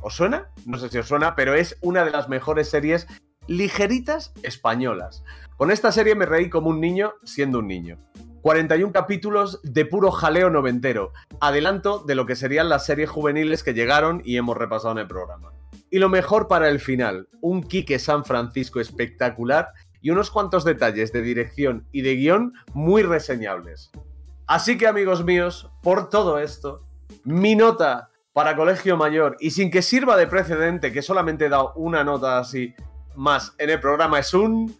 ¿Os suena? No sé si os suena, pero es una de las mejores series ligeritas españolas. Con esta serie me reí como un niño siendo un niño. 41 capítulos de puro jaleo noventero. Adelanto de lo que serían las series juveniles que llegaron y hemos repasado en el programa. Y lo mejor para el final, un Quique San Francisco espectacular y unos cuantos detalles de dirección y de guion muy reseñables. Así que amigos míos, por todo esto, mi nota para Colegio Mayor, y sin que sirva de precedente, que solamente he dado una nota así más en el programa, es un...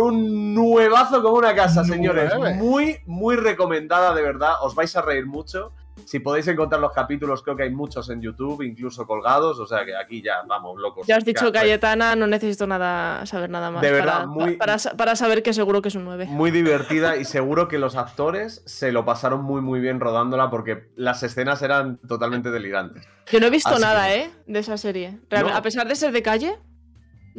Un nuevazo como una casa, señores. Muy, muy recomendada, de verdad. Os vais a reír mucho. Si podéis encontrar los capítulos, creo que hay muchos en YouTube, incluso colgados. O sea que aquí ya vamos, locos. Ya has dicho Ca- Cayetana, no necesito nada, saber nada más. De verdad, para, muy- para, para saber que seguro que es un 9. Muy divertida y seguro que los actores se lo pasaron muy, muy bien rodándola porque las escenas eran totalmente delirantes. Yo no he visto Así nada, que- ¿eh? De esa serie. Real- No. A pesar de ser de calle,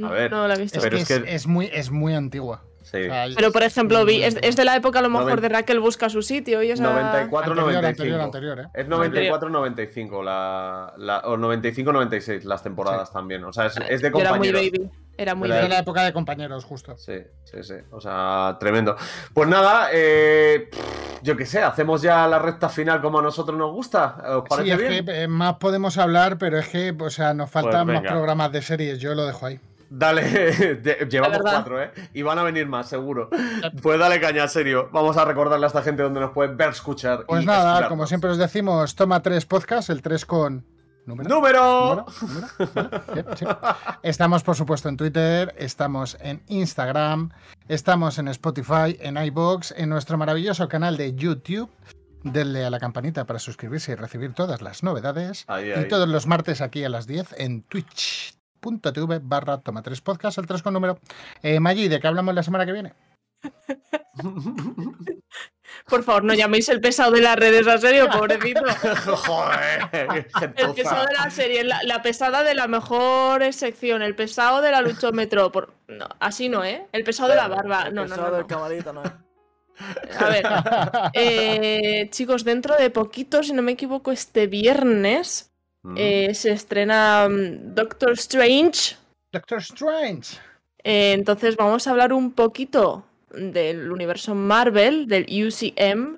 A ver, no la he visto. Es Pero que es es, que- es muy, es muy antigua. Sí. O sea, Pero por ejemplo, vi, es, es de la época a lo mejor de Raquel busca su sitio y esa... 94, Anterior, 95. anterior, anterior, ¿eh? Es 94, 95, la, la- o 95, 96 las temporadas también. O sea, es, es de Yo era muy compañeros. baby. Era muy Era la época de compañeros, justo. Sí, sí, sí. O sea, tremendo. Pues nada, eh, yo qué sé, hacemos ya la recta final como a nosotros nos gusta. ¿Os Sí, parece es bien? que eh, más podemos hablar, pero es que, o sea, nos faltan más venga. programas de series. Yo lo dejo ahí. Dale, llevamos cuatro, ¿eh? Y van a venir más, seguro. Pues dale caña, serio. Vamos a recordarle a esta gente donde nos puede ver, escuchar. Pues y nada, escucharnos. como siempre os decimos, toma tres podcasts, el 3 con. ¿Número? ¡Número! ¿Número? ¿Número? ¿Vale? Bien, sí. Estamos, por supuesto, en Twitter, estamos en Instagram, estamos en Spotify, en iBox, en nuestro maravilloso canal de YouTube. Denle a la campanita para suscribirse y recibir todas las novedades. Ahí, y ahí. todos los martes aquí a las 10 en twitch.tv barra toma 3 podcast, el 3 con número. Eh, Maggi, ¿de qué hablamos la semana que viene? Por favor, no llaméis el pesado de las redes a serio, pobrecito. Joder, El pesado de la serie, la, la pesada de la mejor sección, el pesado de la luchómetro. Por... No, así no, ¿eh? El pesado de la barba. No, no, Pesado no. del no. ¿no? A ver, eh, chicos, dentro de poquito, si no me equivoco, este viernes Mm. eh, se estrena mm, Doctor Strange. Doctor Strange. Eh, entonces vamos a hablar un poquito del universo Marvel, del UCM,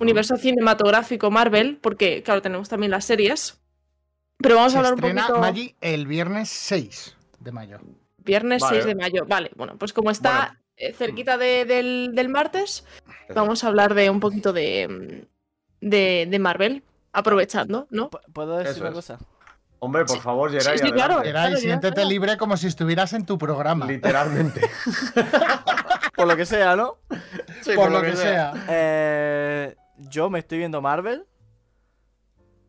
universo cinematográfico Marvel, porque claro, tenemos también las series. Pero vamos Se a hablar un estrena poquito. Maggi el viernes 6 de mayo. Viernes Vale. 6 de mayo. Vale, bueno, pues como está Bueno. eh, cerquita de- del, del martes, vamos a hablar de un poquito de, mm, de, de Marvel, aprovechando, ¿no? ¿Puedo decir Eso una es. cosa? Hombre, por favor, Geray, sí, claro. adelante. Geray, claro, siéntete claro. libre como si estuvieras en tu programa. Literalmente. Por lo que sea, ¿no? Sí, por, lo que sea. Eh, yo me estoy viendo Marvel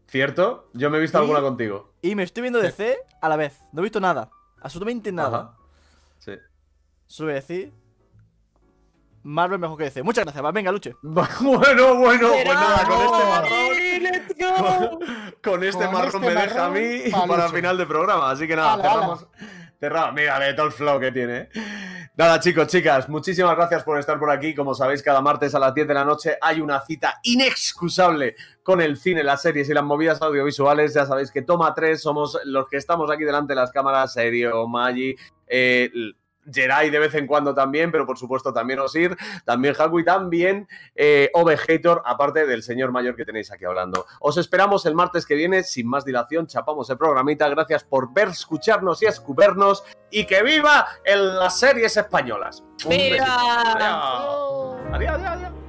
¿Cierto? Yo me he visto Y- alguna contigo. y me estoy viendo DC a la vez. No he visto nada. Absolutamente nada. Ajá. Sí. A decir. Marvel mejor que DC. Muchas gracias. va, Venga, luche. Bueno, bueno, pues nada, con este ¡Oh, marrón. go! Con este Con marrón este me deja a mí pa' para el final del programa. Así que nada, Ala, ala. cerramos. Cerramos. Mira, de todo el flow que tiene. ¿eh? Nada, chicos, chicas, muchísimas gracias por estar por aquí. Como sabéis, cada martes a las 10 de la noche hay una cita inexcusable con el cine, las series y las movidas audiovisuales. Ya sabéis que Toma 3 somos los que estamos aquí delante de las cámaras, Serio, Maggi, eh, Geray de vez en cuando también, pero por supuesto también Osir, también Haku y también eh, Ovejator, aparte del señor mayor que tenéis aquí hablando. Os esperamos el martes que viene, sin más dilación, chapamos el programita. Gracias por ver, escucharnos y escupernos. Y que viva en las series españolas. ¡Viva! Adiós, adiós, adiós.